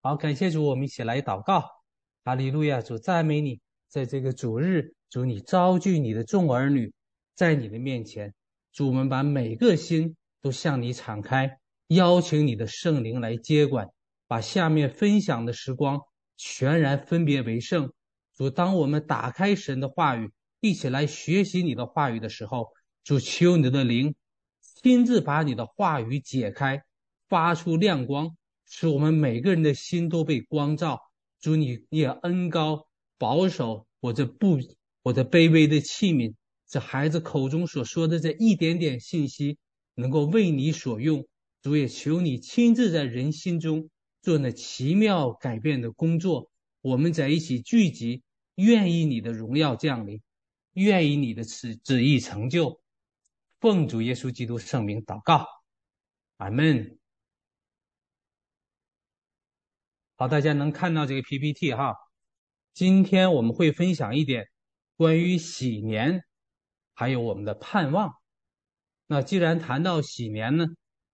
好，感谢主，我们一起来祷告。哈利路亚，主赞美你，在这个主日，主你召聚你的众儿女在你的面前，主我们把每个心都向你敞开，邀请你的圣灵来接管，把下面分享的时光全然分别为圣。主，当我们打开神的话语，一起来学习你的话语的时候，主求你的灵亲自把你的话语解开，发出亮光。使我们每个人的心都被光照，主你也恩高保守我这不我这卑微的器皿，这孩子口中所说的这一点点信息，能够为你所用。主也求你亲自在人心中做那奇妙改变的工作。我们在一起聚集，愿意你的荣耀降临，愿意你的旨旨意成就。奉主耶稣基督圣名祷告，阿门。好，大家能看到这个 PPT 哈。今天我们会分享一点关于禧年，还有我们的盼望。那既然谈到禧年呢，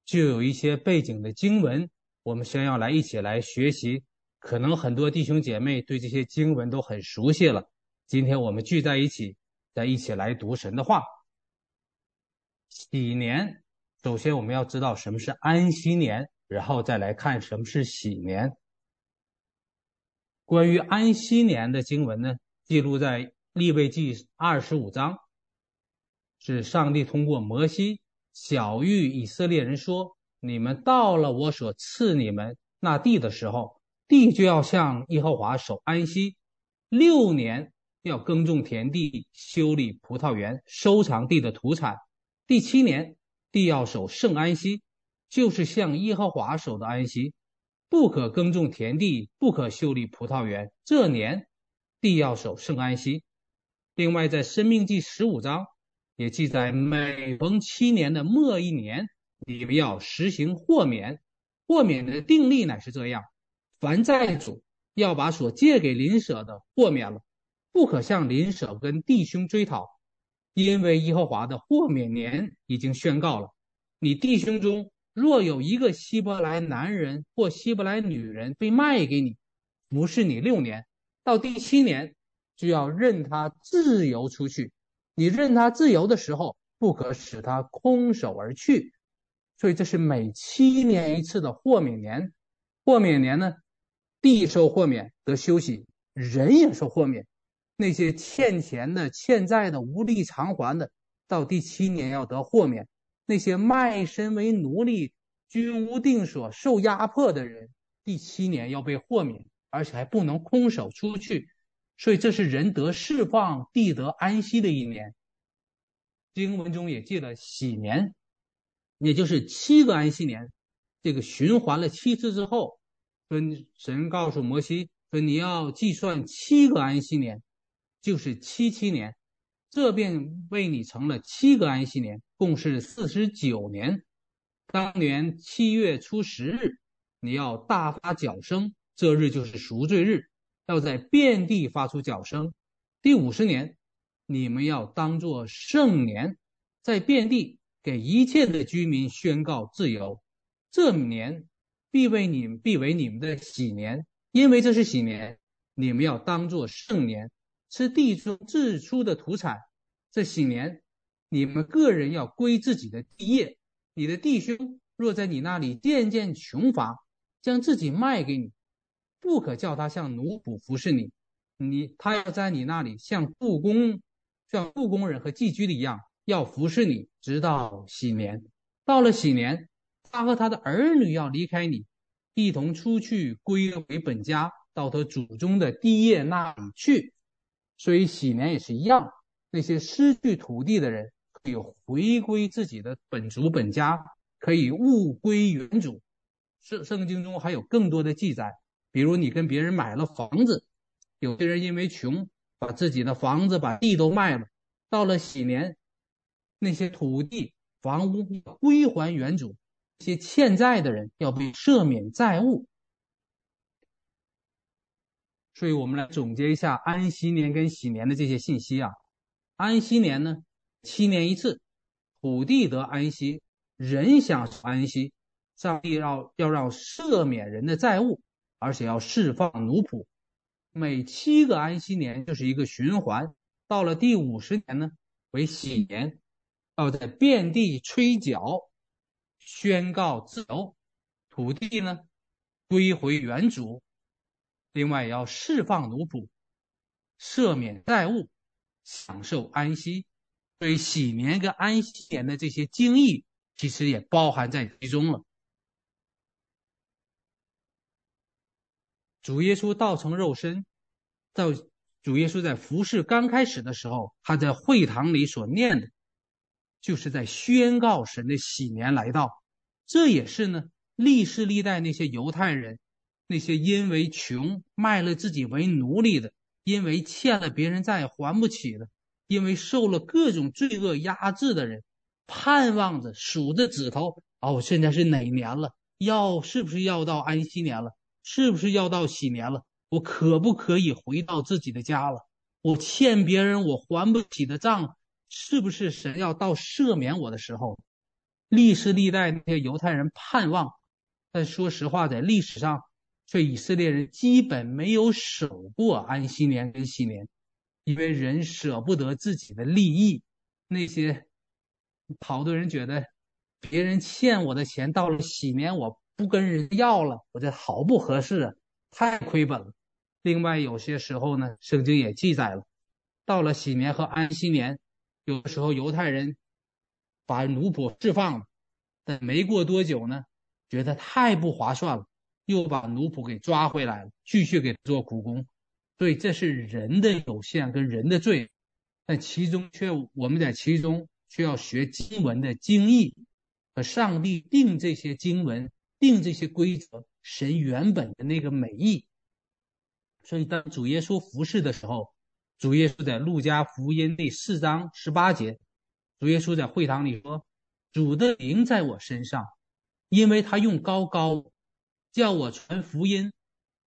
就有一些背景的经文，我们先要来一起来学习。可能很多弟兄姐妹对这些经文都很熟悉了。今天我们聚在一起，再一起来读神的话。禧年，首先我们要知道什么是安息年，然后再来看什么是禧年。关于安息年的经文呢，记录在利未记二十五章，是上帝通过摩西晓諭以色列人说：“你们到了我所赐你们那地的时候，地就要向耶和华守安息，六年要耕种田地，修理葡萄园，收藏地的土产。第七年，地要守圣安息，就是向耶和华守的安息。”不可耕种田地，不可修理葡萄园。这年，地要守圣安息。另外，在《生命记》十五章也记载，每逢七年的末一年，你们要实行豁免。豁免的定例乃是这样：凡债主要把所借给邻舍的豁免了，不可向邻舍跟弟兄追讨，因为耶和华的豁免年已经宣告了。你弟兄中，若有一个希伯来男人或希伯来女人被卖给你，服侍你六年，到第七年就要任他自由出去。你任他自由的时候，不可使他空手而去。所以这是每七年一次的豁免年。豁免年呢，地受豁免得休息，人也受豁免。那些欠钱的、欠债的、无力偿还的，到第七年要得豁免。那些卖身为奴隶、居无定所、受压迫的人，第七年要被豁免，而且还不能空手出去。所以这是人得释放、地得安息的一年。经文中也记了喜年，也就是七个安息年。这个循环了七次之后，跟神告诉摩西说：“你要计算七个安息年，就是七七年。”这便为你成了七个安息年，共是四十九年。当年七月初十日，你要大发角声，这日就是赎罪日，要在遍地发出角声。第五十年，你们要当作圣年，在遍地给一切的居民宣告自由。这年必为你们，必为你们的喜年，因为这是喜年，你们要当作圣年。吃地中自出的土产，这禧年，你们个人要归自己的地业。你的弟兄若在你那里渐渐穷乏，将自己卖给你，不可叫他像奴仆服侍你。你他要在你那里像雇工，像雇工人和寄居的一样，要服侍你，直到喜年。到了喜年，他和他的儿女要离开你，一同出去归回本家，到他祖宗的地业那里去。所以禧年也是一样，那些失去土地的人可以回归自己的本族本家，可以物归原主。圣圣经中还有更多的记载，比如你跟别人买了房子，有些人因为穷，把自己的房子、把地都卖了。到了禧年，那些土地、房屋归还原主，那些欠债的人要被赦免债务。所以我们来总结一下安息年跟禧年的这些信息啊。安息年呢，七年一次，土地得安息，人享安息，上帝要要让赦免人的债务，而且要释放奴仆。每七个安息年就是一个循环，到了第五十年呢为喜年，要在遍地吹角，宣告自由，土地呢归回原主。另外要释放奴仆，赦免债务，享受安息。所以喜年跟安息年的这些经义，其实也包含在其中了。主耶稣道成肉身，到主耶稣在服侍刚开始的时候，他在会堂里所念的，就是在宣告神的喜年来到。这也是呢，历世历代那些犹太人，那些因为穷卖了自己为奴隶的，因为欠了别人债还不起的，因为受了各种罪恶压制的人，盼望着数着指头，哦，现在是哪年了？要是不是要到安息年了？是不是要到喜年了？我可不可以回到自己的家了？我欠别人我还不起的账，是不是神要到赦免我的时候？历世历代那些犹太人盼望，但说实话，在历史上，却以以色列人基本没有守过安息年跟喜年，因为人舍不得自己的利益。那些好多人觉得，别人欠我的钱，到了喜年我。不跟人要了，我这好不合适啊，太亏本了。另外，有些时候呢，圣经也记载了，到了喜年和安息年，有时候犹太人把奴仆释放了，但没过多久呢，觉得太不划算了，又把奴仆给抓回来，继续给做苦工。所以这是人的有限跟人的罪，但其中却我们在其中却要学经文的经义和上帝定这些经文。定这些规则，神原本的那个美意。所以，当主耶稣服侍的时候，主耶稣在路加福音第四章十八节，主耶稣在会堂里说：“主的灵在我身上，因为他用高高，叫我传福音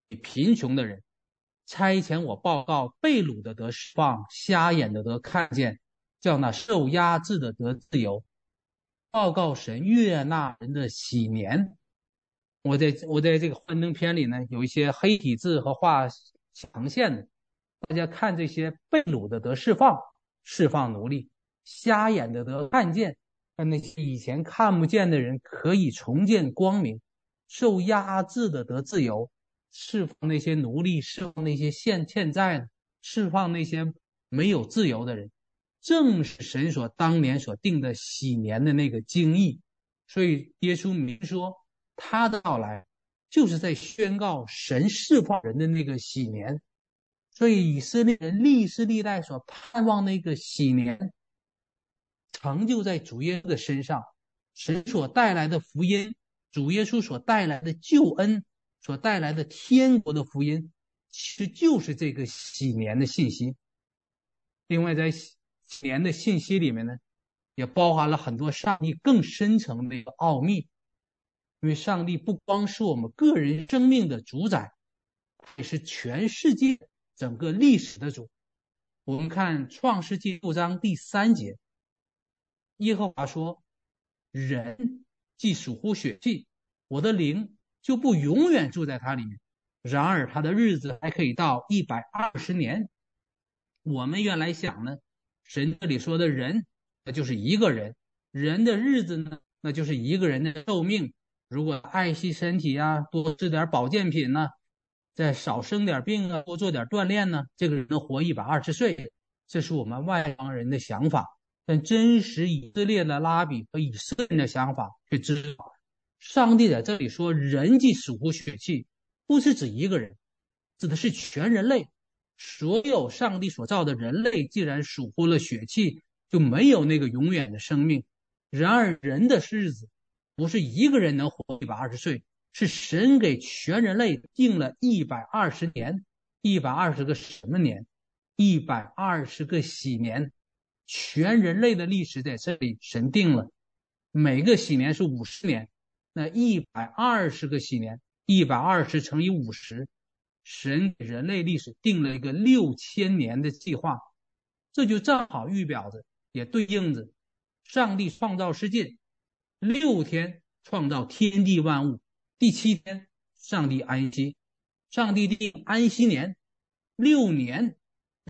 给贫穷的人，差遣我报告被掳的得释放，瞎眼的得看见，叫那受压制的得自由，报告神悦纳人的喜年。”我在我在这个幻灯片里呢，有一些黑体字和画强线的，大家看这些被掳的得释放，释放奴隶；瞎眼的得看见，让那些以前看不见的人可以重见光明；受压制的得自由，释放那些奴隶，释放那些欠欠债的，释放那些没有自由的人，正是神所当年所定的喜年的那个经义。所以耶稣明说。他的到来，就是在宣告神释放人的那个喜年，所以以色列人历世历代所盼望那个喜年，成就在主耶稣的身上。神所带来的福音，主耶稣所带来的救恩，所带来的天国的福音，其实就是这个喜年的信息。另外，在喜年的信息里面呢，也包含了很多上帝更深层的一个奥秘。因为上帝不光是我们个人生命的主宰，也是全世界整个历史的主。我们看创世记六章第三节，耶和华说：“人既属乎血气，我的灵就不永远住在他里面。然而他的日子还可以到一百二十年。”我们原来想呢，神这里说的人，那就是一个人；人的日子呢，那就是一个人的寿命。如果爱惜身体啊，多吃点保健品呢，再少生点病啊，多做点锻炼呢，这个人能活一百二十岁。这是我们外邦人的想法，但真实以色列的拉比和以色列人的想法却知道，上帝在这里说“人既属乎血气”，不是指一个人，指的是全人类。所有上帝所造的人类，既然属乎了血气，就没有那个永远的生命。然而人的日子。不是一个人能活一百二十岁，是神给全人类定了一百二十年，一百二十个什么年？一百二十个喜年，全人类的历史在这里神定了，每个喜年是五十年，那一百二十个喜年，一百二十乘以五十，神给人类历史定了一个六千年的计划，这就正好预表着，也对应着上帝创造世界。六天创造天地万物，第七天上帝安息，上帝定安息年六年，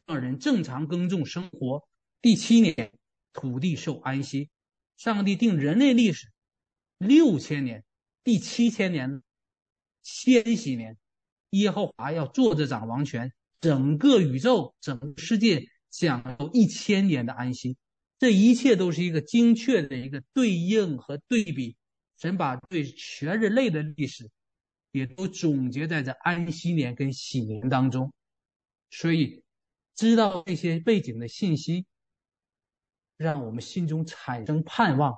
让人正常耕种生活。第七年，土地受安息。上帝定人类历史六千年，第七千年，千禧年，耶和华要坐着掌王权，整个宇宙、整个世界享受一千年的安息。这一切都是一个精确的一个对应和对比。神把对全人类的历史，也都总结在这安息年跟禧年当中。所以，知道这些背景的信息。让我们心中产生盼望。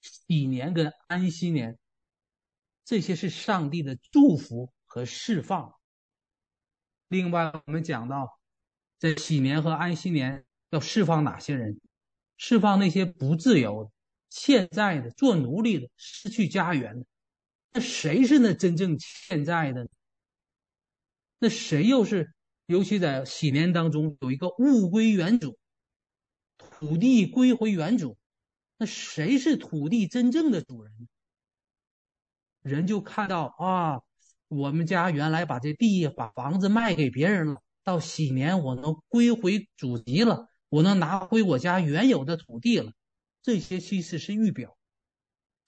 禧年跟安息年，这些是上帝的祝福和释放。另外，我们讲到，在禧年和安息年要释放哪些人？释放那些不自由的、欠债的、做奴隶的、失去家园的。那谁是那真正欠债的？那谁又是？尤其在禧年当中，有一个物归原主。土地归回原主，那谁是土地真正的主人？人就看到啊，我们家原来把这地、把房子卖给别人了，到禧年我能归回祖籍了，我能拿回我家原有的土地了。这些其实是预表，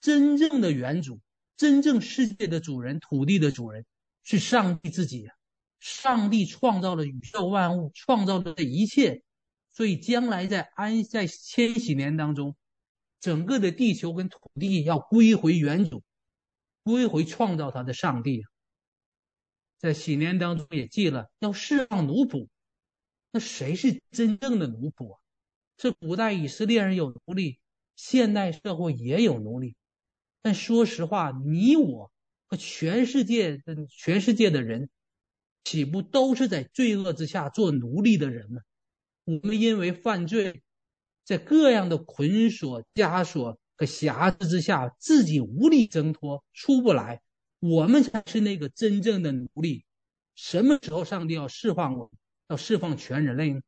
真正的原主、真正世界的主人、土地的主人是上帝自己呀。上帝创造了宇宙万物，创造了这一切。所以，将来在安在千禧年当中，整个的地球跟土地要归回原主，归回创造它的上帝。在禧年当中也记了要释放奴仆，那谁是真正的奴仆啊？是古代以色列人有奴隶，现代社会也有奴隶。但说实话，你我和全世界的全世界的人，岂不都是在罪恶之下做奴隶的人吗？我们因为犯罪，在各样的捆锁、枷锁和辖制之下，自己无力挣脱，出不来。我们才是那个真正的奴隶。什么时候上帝要释放我，要释放全人类呢？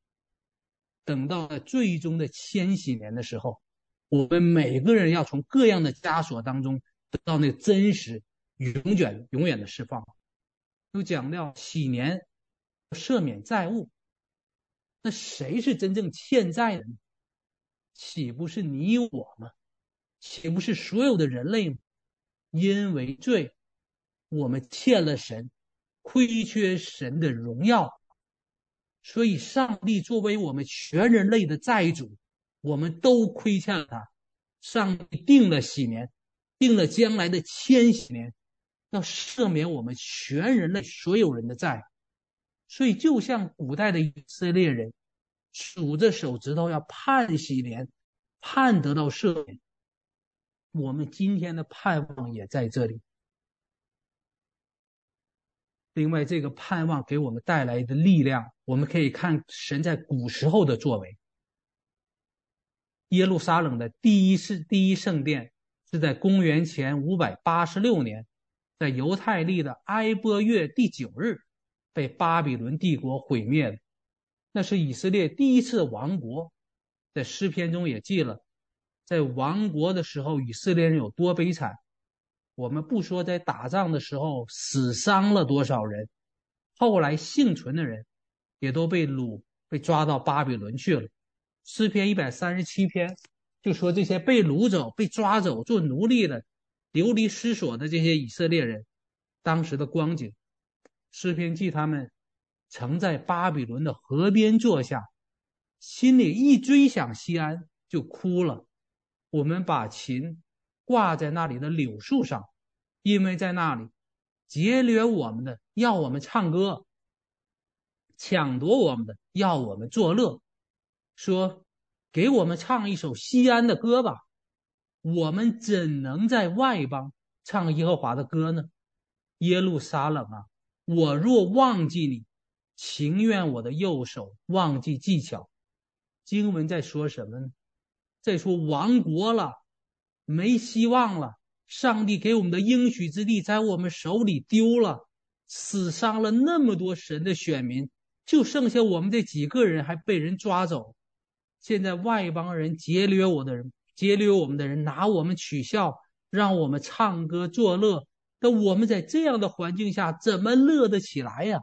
等到最终的千禧年的时候，我们每个人要从各样的枷锁当中得到那真实、永远、永远的释放。又讲到禧年赦免债务。那谁是真正欠债的呢？岂不是你我吗？岂不是所有的人类吗？因为罪，我们欠了神，亏缺神的荣耀，所以上帝作为我们全人类的债主，我们都亏欠了他。上帝定了禧年，定了将来的千禧年，要赦免我们全人类所有人的债。所以，就像古代的以色列人数着手指头要盼禧年，盼得到赦免。我们今天的盼望也在这里。另外，这个盼望给我们带来的力量，我们可以看神在古时候的作为。耶路撒冷的第一世第一圣殿是在公元前五百八十六年，在犹太历的埃波月第九日。被巴比伦帝国毁灭了，那是以色列第一次亡国，在诗篇中也记了，在亡国的时候，以色列人有多悲惨。我们不说在打仗的时候死伤了多少人，后来幸存的人也都被掳，被抓到巴比伦去了。诗篇一百三十七篇就说这些被掳走、被抓走做奴隶的、流离失所的这些以色列人，当时的光景。诗篇记他们曾在巴比伦的河边坐下，心里一追想西安就哭了。我们把琴挂在那里的柳树上，因为在那里劫掠我们的要我们唱歌，抢夺我们的要我们作乐，说给我们唱一首西安的歌吧。我们怎能在外邦唱耶和华的歌呢？耶路撒冷啊！我若忘记你，情愿我的右手忘记技巧。经文在说什么呢？在说亡国了，没希望了。上帝给我们的应许之地在我们手里丢了，死伤了那么多神的选民，就剩下我们这几个人还被人抓走。现在外邦人劫掠我的人，劫掠我们的人拿我们取笑，让我们唱歌作乐。那我们在这样的环境下怎么乐得起来呀？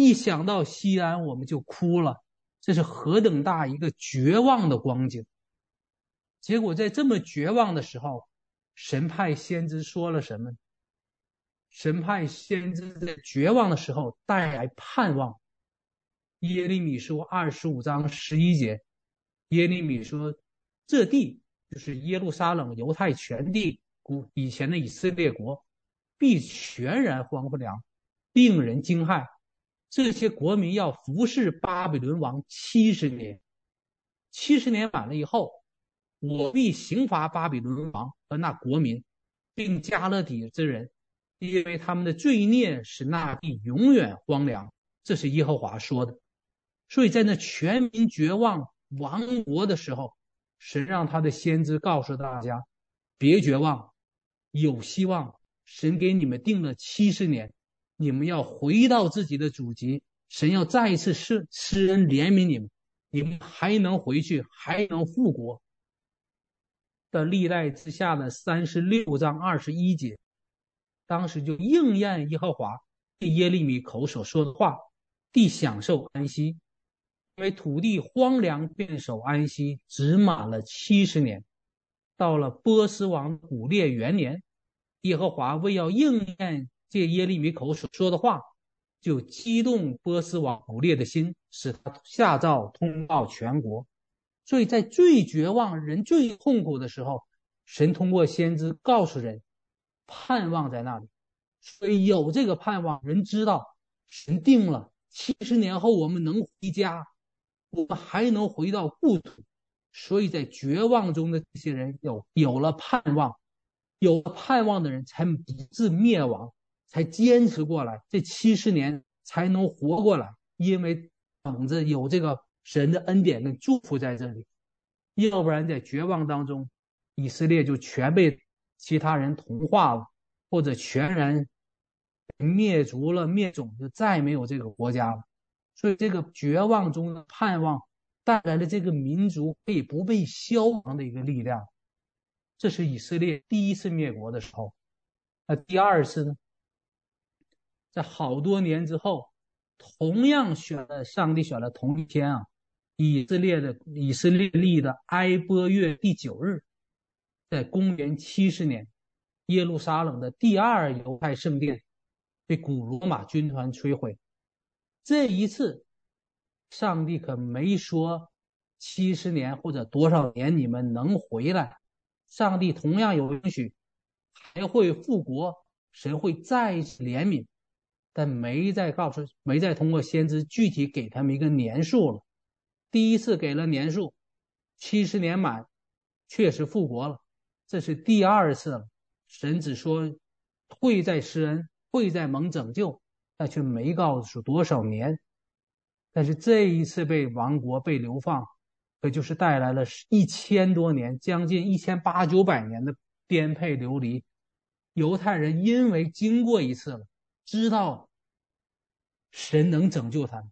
一想到西安，我们就哭了。这是何等大一个绝望的光景！结果在这么绝望的时候，神派先知说了什么？神派先知在绝望的时候带来盼望。耶利米书二十五章十一节，耶利米说：“这地就是耶路撒冷、犹太全地，古以前的以色列国，必全然荒凉，令人惊骇。这些国民要服侍巴比伦王七十年，七十年满了以后。”我必刑罚巴比伦王和那国民，并加勒底之人，因为他们的罪孽使那地永远荒凉。这是耶和华说的。所以在那全民绝望亡国的时候，神让他的先知告诉大家：别绝望，有希望。神给你们定了七十年，你们要回到自己的祖籍。神要再一次施施恩怜悯你们，你们还能回去，还能复国。的历代之下的三十六章二十一节，当时就应验耶和华借耶利米口所说的话，地享受安息，因为土地荒凉，便守安息，只满了七十年。到了波斯王古列元年，耶和华为要应验借耶利米口所说的话，就激动波斯王古列的心，使他下诏通报全国。所以在最绝望、人最痛苦的时候，神通过先知告诉人，盼望在那里。所以有这个盼望，人知道神定了七十年后我们能回家，我们还能回到故土。所以在绝望中的这些人有有了盼望，有了盼望的人才不致灭亡，才坚持过来，这七十年才能活过来，因为等着有这个。神的恩典跟祝福在这里，要不然在绝望当中，以色列就全被其他人同化了，或者全然灭族了、灭种，就再没有这个国家了。所以，这个绝望中的盼望带来了这个民族可以不被消亡的一个力量。这是以色列第一次灭国的时候。那第二次呢？在好多年之后，同样选了上帝选了同一天啊。以色列的以色列历的埃波月第九日，在公元七十年，耶路撒冷的第二犹太圣殿被古罗马军团摧毁。这一次，上帝可没说七十年或者多少年你们能回来，上帝同样有允许，还会复国，神会再次怜悯，但没再告诉，没再通过先知具体给他们一个年数了。第一次给了年数，七十年满，确实复国了。这是第二次了，神只说会在施恩，会在蒙拯救，但却没告诉多少年。但是这一次被亡国、被流放，可就是带来了一千多年，将近一千八九百年的颠沛流离。犹太人因为经过一次了，知道神能拯救他们。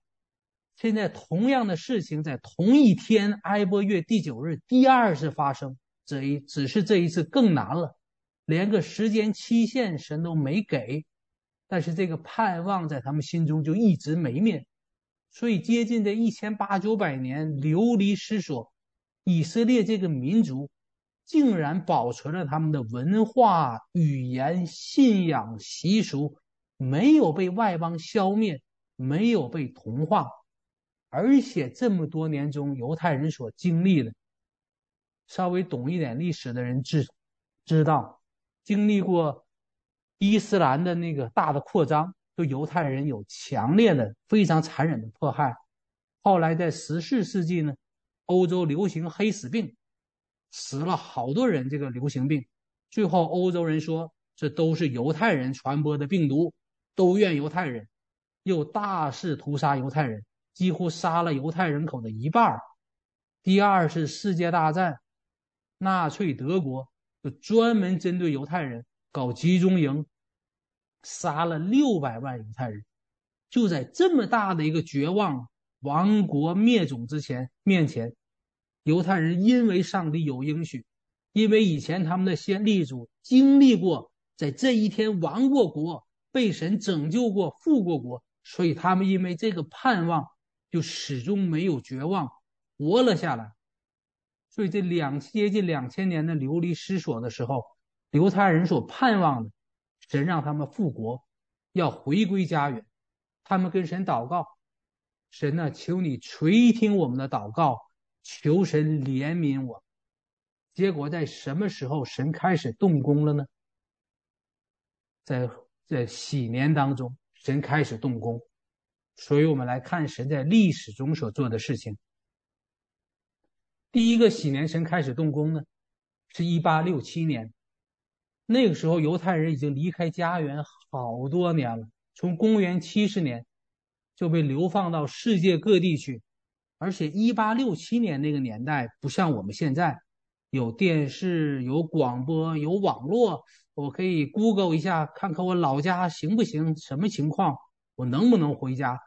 现在同样的事情在同一天埃波月第九日第二次发生，这一只是这一次更难了，连个时间期限神都没给，但是这个盼望在他们心中就一直没灭，所以接近这一千八九百年流离失所，以色列这个民族竟然保存了他们的文化、语言、信仰、习俗，没有被外邦消灭，没有被同化。而且这么多年中，犹太人所经历的，稍微懂一点历史的人知知道，经历过伊斯兰的那个大的扩张，对犹太人有强烈的、非常残忍的迫害。后来在十四世纪呢，欧洲流行黑死病，死了好多人。这个流行病，最后欧洲人说这都是犹太人传播的病毒，都怨犹太人，又大肆屠杀犹太人。几乎杀了犹太人口的一半。第二次世界大战，纳粹德国就专门针对犹太人搞集中营，杀了六百万犹太人。就在这么大的一个绝望、亡国灭种之前面前，犹太人因为上帝有应许，因为以前他们的先例祖经历过在这一天亡过国，被神拯救过，复过国，所以他们因为这个盼望，就始终没有绝望，活了下来。所以这两接近两千年的流离失所的时候，犹太人所盼望的，神让他们复国，要回归家园，他们跟神祷告，神呢，求你垂听我们的祷告，求神怜悯我。结果在什么时候神开始动工了呢？在在禧年当中，神开始动工。所以我们来看神在历史中所做的事情。第一个禧年，神开始动工呢，是一八六七年。那个时候，犹太人已经离开家园好多年了。从公元七十年就被流放到世界各地去，而且一八六七年那个年代不像我们现在，有电视、有广播、有网络，我可以 Google 一下，看看我老家行不行，什么情况，我能不能回家？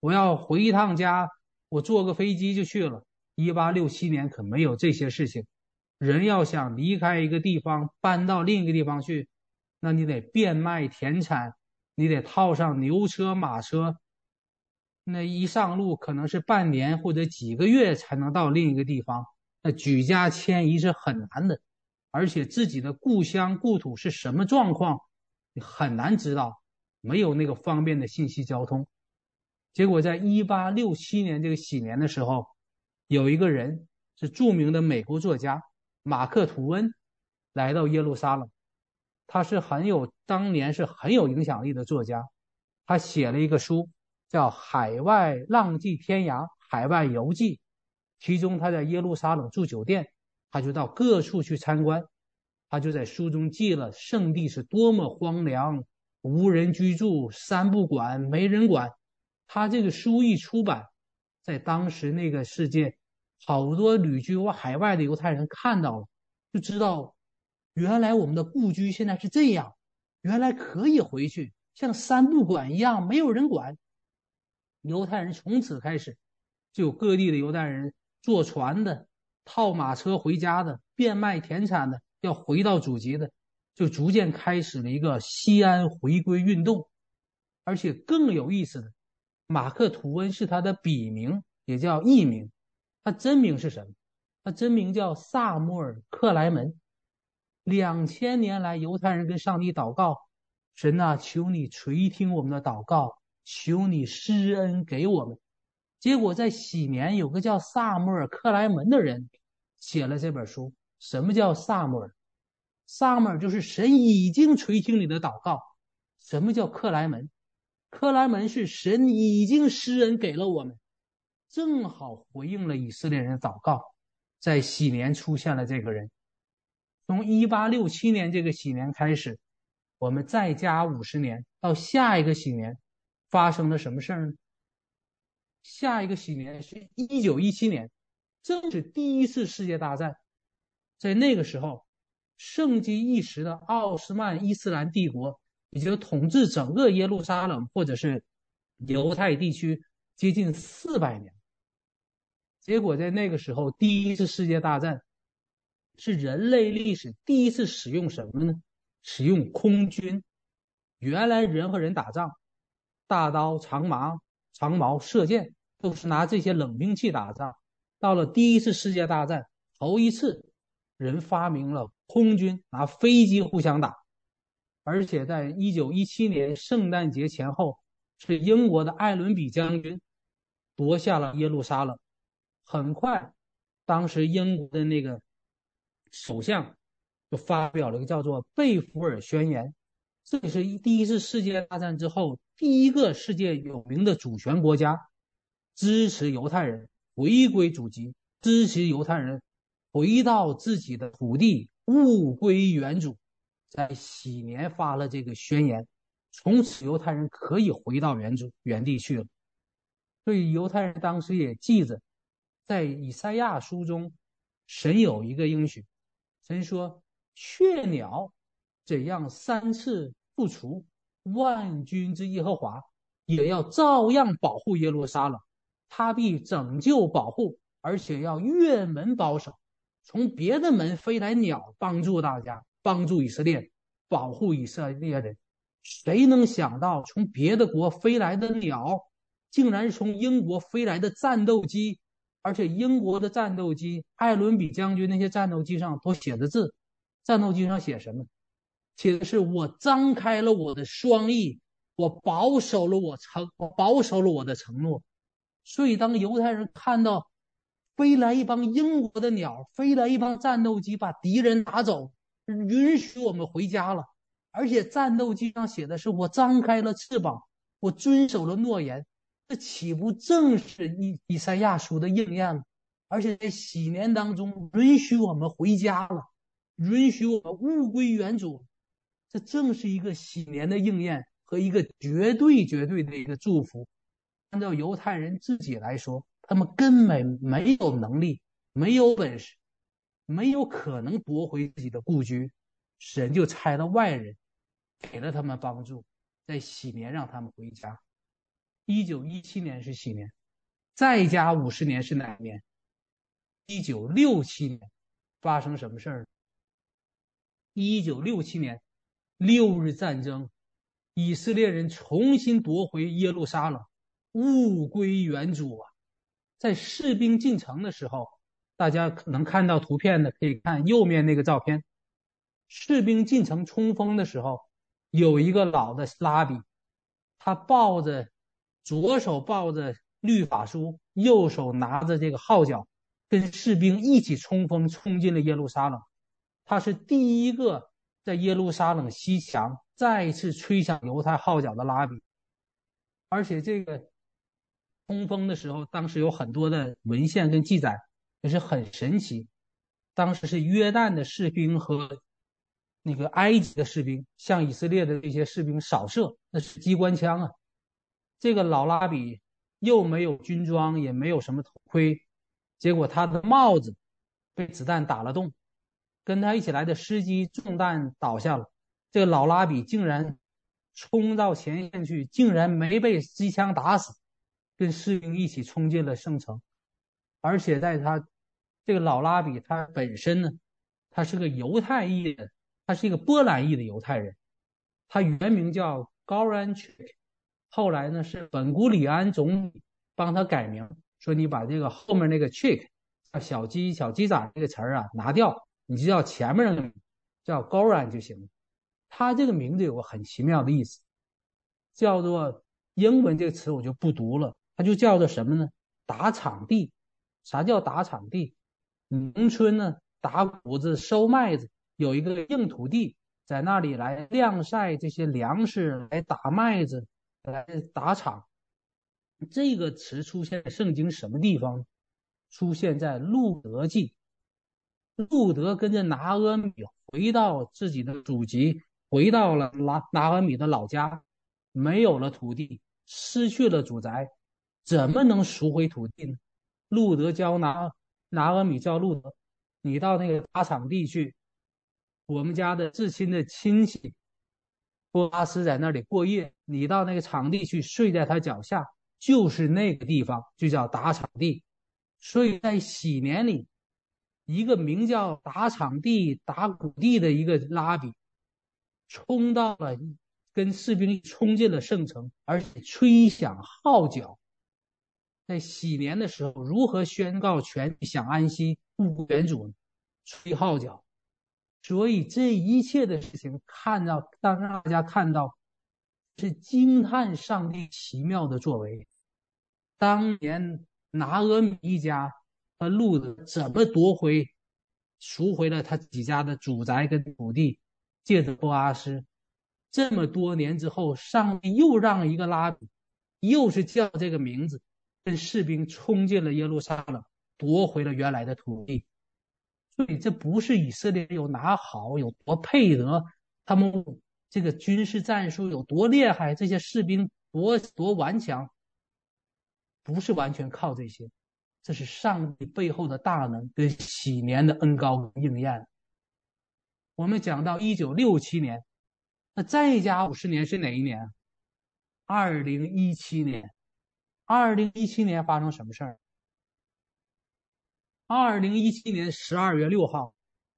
我要回一趟家，我坐个飞机就去了。一八六七年可没有这些事情。人要想离开一个地方，搬到另一个地方去，那你得变卖田产，你得套上牛车马车，那一上路可能是半年或者几个月才能到另一个地方。那举家迁移是很难的，而且自己的故乡故土是什么状况，你很难知道，没有那个方便的信息交通。结果在一八六七年这个禧年的时候，有一个人是著名的美国作家。马克·吐温来到耶路撒冷，他是很有当年是很有影响力的作家，他写了一个书叫《海外浪迹天涯海外游记》，其中他在耶路撒冷住酒店，他就到各处去参观，他就在书中记了圣地是多么荒凉，无人居住，三不管，没人管。他这个书一出版，在当时那个世界。好多旅居过海外的犹太人看到了，就知道原来我们的故居现在是这样，原来可以回去，像三不管一样，没有人管。犹太人从此开始，就有各地的犹太人坐船的、套马车回家的、变卖田产的、要回到祖籍的，就逐渐开始了一个西安回归运动。而且更有意思的，马克·吐温是他的笔名，也叫艺名。他真名是什么？他真名叫萨穆尔·克莱门。两千年来，犹太人跟上帝祷告：“神呐，求你垂听我们的祷告，求你施恩给我们。”结果在禧年，有个叫萨穆尔·克莱门的人写了这本书。什么叫萨穆尔？萨穆尔就是神已经垂听你的祷告。什么叫克莱门？克莱门是神已经施恩给了我们。正好回应了以色列人的祷告，在禧年出现了这个人。从一八六七年这个禧年开始，我们再加五十年到下一个禧年，发生了什么事儿呢？下一个禧年是一九一七年，正是第一次世界大战。在那个时候，盛极一时的奥斯曼伊斯兰帝国已经统治整个耶路撒冷或者是犹太地区接近四百年。结果在那个时候，第一次世界大战是人类历史第一次使用什么呢？使用空军。原来人和人打仗，大刀、长矛、长矛、射箭都是拿这些冷兵器打仗。到了第一次世界大战，头一次人发明了空军，拿飞机互相打。而且在一九一七年圣诞节前后，是英国的艾伦比将军夺下了耶路撒冷。很快，当时英国的那个首相就发表了一个叫做《贝弗尔宣言》，这也是第一次世界大战之后第一个世界有名的主权国家支持犹太人回归祖籍，支持犹太人回到自己的土地，物归原主。在禧年发了这个宣言，从此犹太人可以回到原主原地去了。所以犹太人当时也记着。在以赛亚书中，神有一个应许，神说：“雀鸟怎样三次不除，万军之耶和华也要照样保护耶路撒冷，他必拯救保护，而且要越门保守。从别的门飞来鸟，帮助大家，帮助以色列。保护以色列人。谁能想到，从别的国飞来的鸟，竟然是从英国飞来的战斗机？而且英国的战斗机，艾伦比将军那些战斗机上都写的字，战斗机上写什么？写的是我张开了我的双翼，我保守了我承，保守了我的承诺。所以，当犹太人看到飞来一帮英国的鸟，飞来一帮战斗机，把敌人打走，允许我们回家了。而且战斗机上写的是我张开了翅膀，我遵守了诺言。这岂不正是以以赛亚书的应验了？而且在禧年当中允许我们回家了，允许我们物归原主，这正是一个喜年的应验和一个绝对绝对的一个祝福。按照犹太人自己来说，他们根本没有能力、没有本事、没有可能夺回自己的故居，神就差了外人，给了他们帮助，在喜年让他们回家。一九一七年是喜年，再加五十年是哪年？一九六七年，发生什么事儿？一九六七年，六日战争，以色列人重新夺回耶路撒冷，物归原主啊！在士兵进城的时候，大家能看到图片的，可以看右面那个照片。士兵进城冲锋的时候，有一个老的拉比，他抱着。左手抱着律法书，右手拿着这个号角，跟士兵一起冲锋，冲进了耶路撒冷。他是第一个在耶路撒冷西墙再一次吹响犹太号角的拉比。而且这个冲锋的时候，当时有很多的文献跟记载，也是很神奇。当时是约旦的士兵和那个埃及的士兵向以色列的这些士兵扫射，那是机关枪啊。这个老拉比又没有军装，也没有什么头盔，结果他的帽子被子弹打了洞，跟他一起来的司机中弹倒下了。这个老拉比竟然冲到前线去，竟然没被机枪打死，跟士兵一起冲进了圣城。而且在他这个老拉比他本身呢，他是个犹太裔的，他是一个波兰裔的犹太人，他原名叫 Goran Chik 后来呢，是本古里安总理帮他改名，说你把这个后面那个 chick，小鸡、小鸡仔这个词儿啊拿掉，你就叫前面那个名，叫高然就行了。他这个名字有个很奇妙的意思，叫做英文这个词我就不读了，它就叫做什么呢？打场地。啥叫打场地？农村呢，打谷子、收麦子，有一个硬土地，在那里来晾晒这些粮食，来打麦子。来打场，这个词出现在圣经什么地方？出现在路德记。路德跟着拿俄米回到自己的祖籍，回到了拿拿俄米的老家，没有了土地，失去了祖宅，怎么能赎回土地呢？路德教拿拿俄米教路德，你到那个打场地去，我们家的至亲的亲戚。波阿斯在那里过夜，你到那个场地去睡在他脚下，就是那个地方，就叫打场地。所以在禧年里，一个名叫打场地、打谷地的一个拉比，冲到了，跟士兵冲进了圣城，而且吹响号角。在禧年的时候，如何宣告全想安息、物归原主？吹号角。所以这一切的事情，看到当大家看到，是惊叹上帝奇妙的作为。当年拿俄米一家他路子怎么夺回、赎回了他几家的祖宅跟土地，借着波阿斯，这么多年之后，上帝又让一个拉比，又是叫这个名字，跟士兵冲进了耶路撒冷，夺回了原来的土地。所以这不是以色列有哪好，有多配得，他们这个军事战术有多厉害，这些士兵多多顽强，不是完全靠这些，这是上帝背后的大能跟禧年的恩膏应验。我们讲到一九六七年，那再加五十年是哪一年？二零一七年。二零一七年发生什么事儿？二零一七年十二月六号，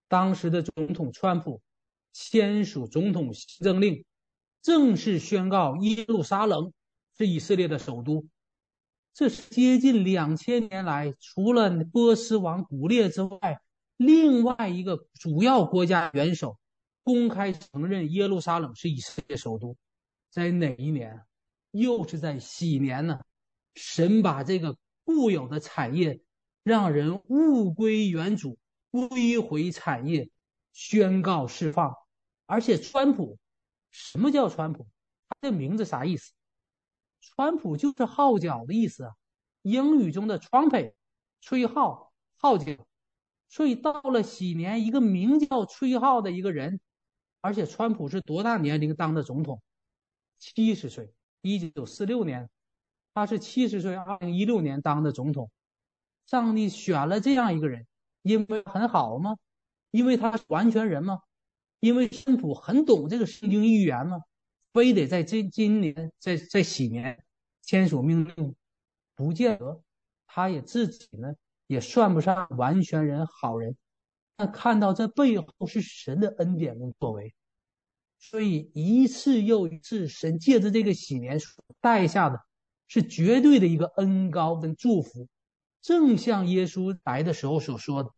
当时的总统川普签署总统行政令，正式宣告耶路撒冷是以色列的首都。这是接近两千年来，除了波斯王古列之外，另外一个主要国家元首公开承认耶路撒冷是以色列首都。在哪一年？又是在禧年呢？神把这个固有的产业，让人物归原主，归回产业，宣告释放。而且，川普，什么叫川普？他的名字啥意思？川普就是号角的意思啊，英语中的 trumpet，吹号、号角。所以到了禧年，一个名叫吹号的一个人，而且川普是多大年龄当的总统？七十岁，一九四六年，他是七十岁，二零一六年当的总统。上帝选了这样一个人，因为很好吗？因为他是完全人吗？因为川普很懂这个圣经预言吗？非得在这今年在在禧年签署命令，不见得。他也自己呢，也算不上完全人、好人。但看到这背后是神的恩典跟作为，所以一次又一次，神借着这个禧年所带下的，是绝对的一个恩高跟祝福。正像耶稣来的时候所说的，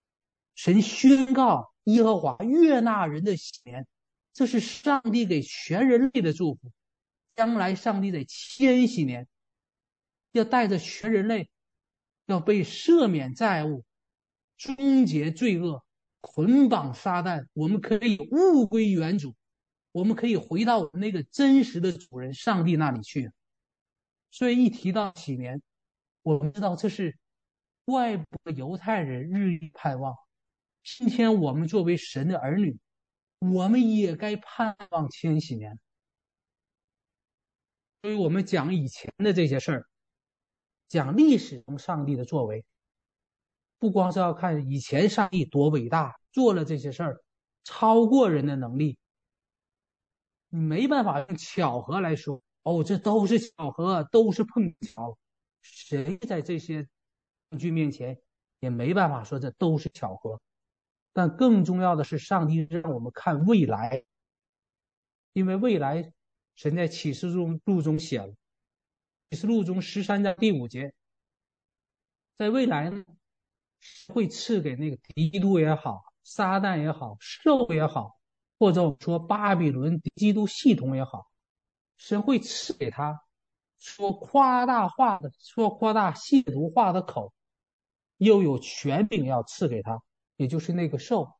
神宣告耶和华悦纳人的禧年。这是上帝给全人类的祝福。将来上帝在千禧年，要带着全人类，要被赦免债务，终结罪恶，捆绑撒旦。我们可以物归原主，我们可以回到那个真实的主人上帝那里去。所以一提到禧年，我们知道这是外部的犹太人日益盼望。今天我们作为神的儿女。我们也该盼望千禧年，所以我们讲以前的这些事儿，讲历史中上帝的作为，不光是要看以前上帝多伟大，做了这些事儿，超过人的能力，你没办法用巧合来说，哦，这都是巧合，都是碰巧，谁在这些证据面前也没办法说这都是巧合。但更重要的是，上帝让我们看未来，因为未来，神在启示录录中写了，启示录中十三章第五节，在未来呢，会赐给那个敌督也好，撒旦也好，兽也好，或者我们说巴比伦基督系统也好，神会赐给他说夸大话的，说夸大亵渎话的口，又有权柄要赐给他。也就是那个兽，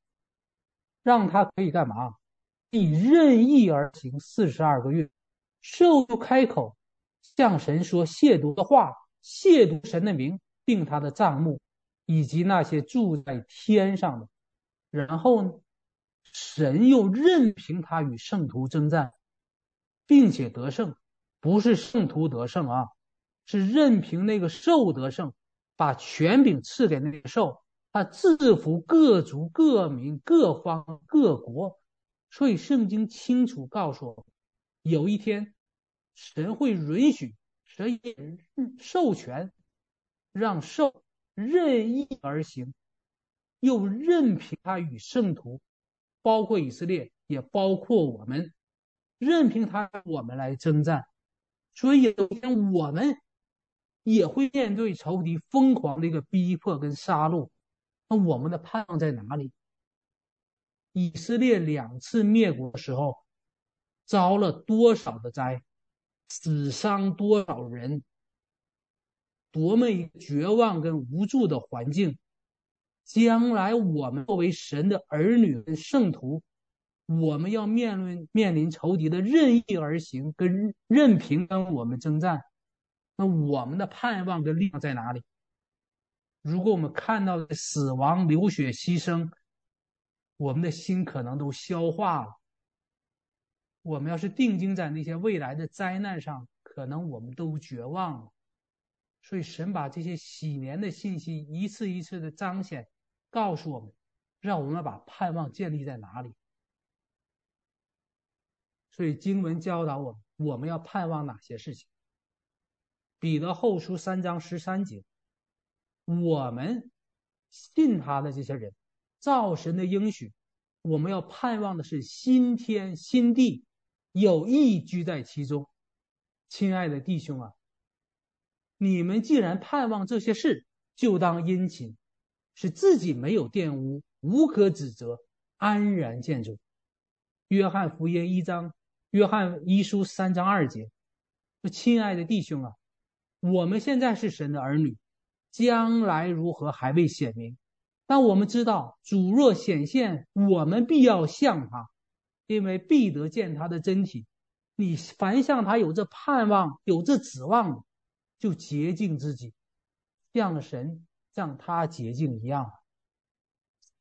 让他可以干嘛？以任意而行四十二个月，兽就开口向神说亵渎的话，亵渎神的名，并他的帐目，以及那些住在天上的。然后呢，神又任凭他与圣徒征战，并且得胜，不是圣徒得胜啊，是任凭那个兽得胜，把权柄赐给那个兽。他制服各族、各民、各方、各国，所以圣经清楚告诉我们，有一天，神会允许，神也授权，让兽任意而行，又任凭他与圣徒，包括以色列，也包括我们，任凭他我们来征战。所以有一天，我们也会面对仇敌疯狂的一个逼迫跟杀戮。那我们的盼望在哪里？以色列两次灭国的时候，遭了多少的灾，死伤多少人，多么绝望跟无助的环境。将来我们作为神的儿女跟圣徒，我们要面临面临仇敌的任意而行跟任凭跟我们征战，那我们的盼望跟力量在哪里？如果我们看到的死亡、流血、牺牲，我们的心可能都消化了。我们要是定睛在那些未来的灾难上，可能我们都绝望了。所以，神把这些喜年的信息一次一次的彰显，告诉我们，让我们把盼望建立在哪里。所以，经文教导我们，我们要盼望哪些事情？彼得后书三章十三节。我们信他的这些人，造神的应许，我们要盼望的是新天新地，有义居在其中。亲爱的弟兄啊，你们既然盼望这些事，就当殷勤，使自己没有玷污，无可指责，安然见主。约翰福音一章，约翰一书三章二节说。亲爱的弟兄啊，我们现在是神的儿女，将来如何还未显明，但我们知道主若显现，我们必要像他，因为必得见他的真体。你凡向他有这盼望、有这指望，就洁净自己，像神像他洁净一样。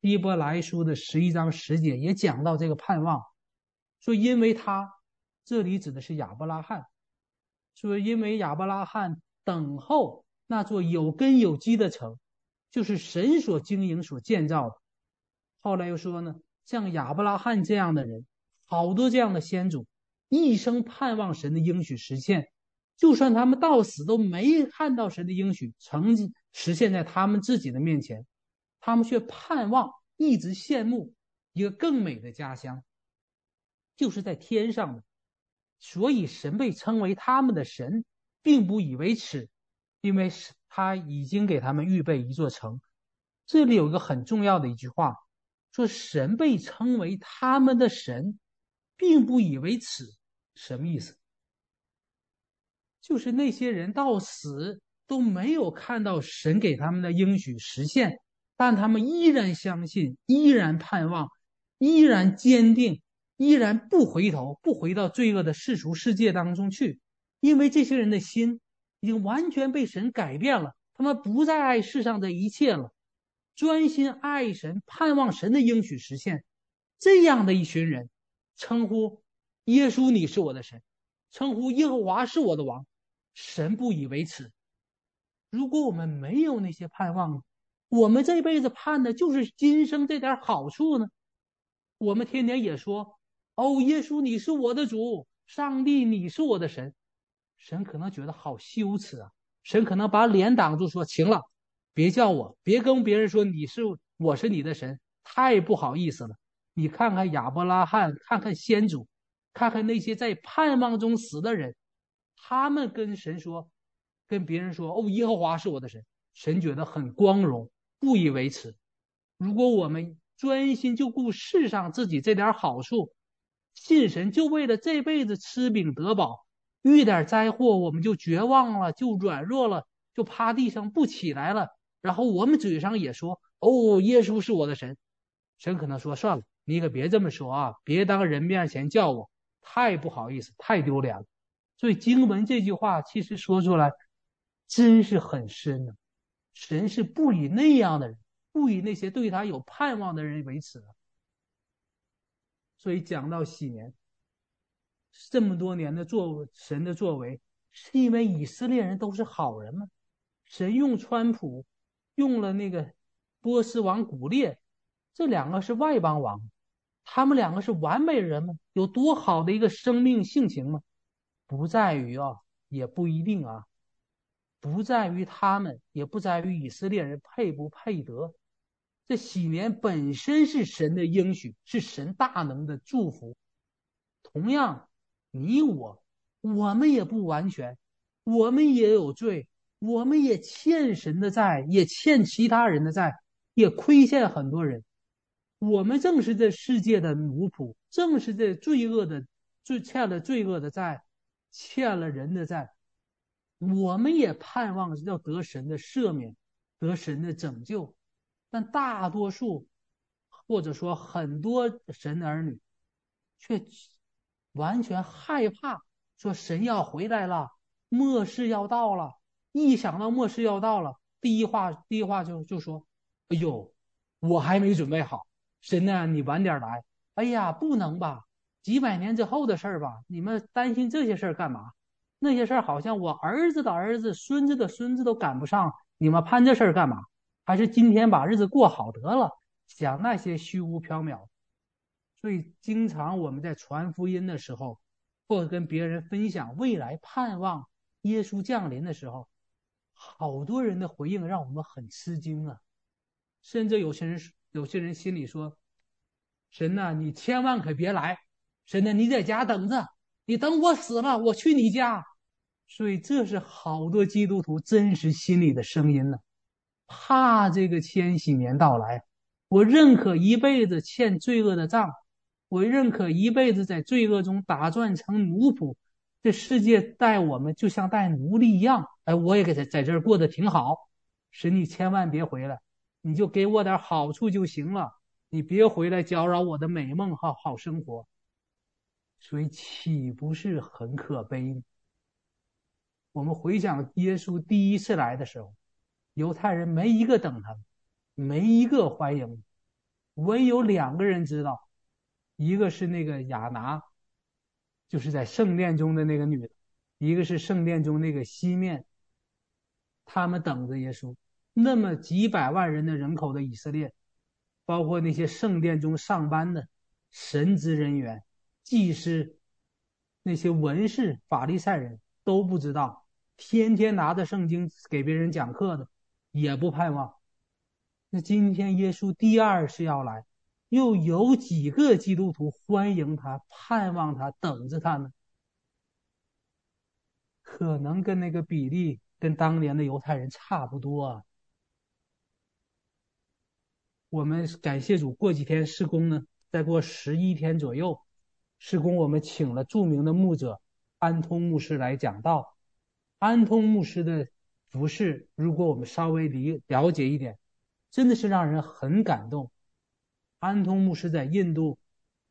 希伯来书的十一章十节也讲到这个盼望，说因为他，这里指的是亚伯拉罕，说因为亚伯拉罕等候那座有根有基的城，就是神所经营、所建造的。后来又说呢，像亚伯拉罕这样的人，好多这样的先祖。一生盼望神的应许实现，就算他们到死都没看到神的应许成实现在他们自己的面前，他们却盼望，一直羡慕一个更美的家乡，就是在天上的。所以神被称为他们的神，并不以为耻，因为他已经给他们预备一座城。这里有一个很重要的一句话，说神被称为他们的神，并不以为耻。什么意思？就是那些人到死都没有看到神给他们的应许实现，但他们依然相信，依然盼望，依然坚定，依然不回头，不回到罪恶的世俗世界当中去，因为这些人的心已经完全被神改变了，他们不再爱世上的一切了，专心爱神，盼望神的应许实现。这样的一群人，称呼。耶稣，你是我的神，称呼耶和华是我的王，神不以为耻。如果我们没有那些盼望，我们这辈子盼的就是今生这点好处呢？我们天天也说：“哦，耶稣，你是我的主，上帝，你是我的神。”神可能觉得好羞耻啊，神可能把脸挡住，说：“行了，别叫我，别跟别人说你是我是你的神，太不好意思了。”你看看亚伯拉罕，看看先祖。看看那些在盼望中死的人，他们跟神说，跟别人说：“哦，耶和华是我的神。”神觉得很光荣，不以为耻。如果我们专心就顾世上自己这点好处，信神就为了这辈子吃饼得饱，遇点灾祸我们就绝望了，就软弱了，就趴地上不起来了。然后我们嘴上也说：“哦，耶稣是我的神。”神可能说：“算了，你可别这么说啊，别当人面前叫我。”太不好意思，太丢脸了。所以经文这句话其实说出来，真是很深的。神是不以那样的人，不以那些对他有盼望的人为耻的。所以讲到禧年，这么多年的作神的作为，是因为以色列人都是好人吗？神用川普，用了那个波斯王古列，这两个是外邦王。他们两个是完美人吗？有多好的一个生命性情吗？不在于啊，也不一定啊，不在于他们，也不在于以色列人配不配得。这禧年本身是神的应许，是神大能的祝福。同样，你我，我们也不完全，我们也有罪，我们也欠神的债，也欠其他人的债，也亏欠很多人。我们正是这世界的奴仆，正是这罪恶的罪欠了罪恶的债，欠了人的债。我们也盼望要得神的赦免，得神的拯救。但大多数，或者说很多神的儿女，却完全害怕，说神要回来了，末世要到了。一想到末世要到了，第一话第一话就就说：“哎呦，我还没准备好。”神呐，你晚点来！哎呀，不能吧？几百年之后的事儿吧？你们担心这些事儿干嘛？那些事儿好像我儿子的儿子、孙子的孙子都赶不上，你们盼这事儿干嘛？还是今天把日子过好得了？想那些虚无缥缈。所以，经常我们在传福音的时候，或者跟别人分享未来盼望耶稣降临的时候，好多人的回应让我们很吃惊啊！甚至有些人。有些人心里说：“神呐，你千万可别来！神呐，你在家等着，你等我死了，我去你家。所以这是好多基督徒真实心里的声音呢，怕这个千禧年到来。我认可一辈子欠罪恶的账，我认可一辈子在罪恶中打转成奴仆。这世界待我们就像待奴隶一样，哎，我也给他在这儿过得挺好。神，你千万别回来，你就给我点好处就行了，你别回来搅扰我的美梦和好生活。所以岂不是很可悲？我们回想耶稣第一次来的时候，犹太人没一个等他。没一个欢迎，唯有两个人知道，一个是那个亚拿，就是在圣殿中的那个女的，一个是圣殿中那个西面。他们等着耶稣。那么几百万人的人口的以色列，包括那些圣殿中上班的神职人员、祭司、那些文士、法利赛人都不知道，天天拿着圣经给别人讲课的，也不盼望。那今天耶稣第二次要来，又有几个基督徒欢迎他、盼望他、等着他呢？可能跟那个比例跟当年的犹太人差不多啊。我们感谢主，过几天施工呢，再过十一天左右，施工我们请了著名的牧者安通牧师来讲道。安通牧师的服饰，如果我们稍微理了解一点。真的是让人很感动。安通牧师在印度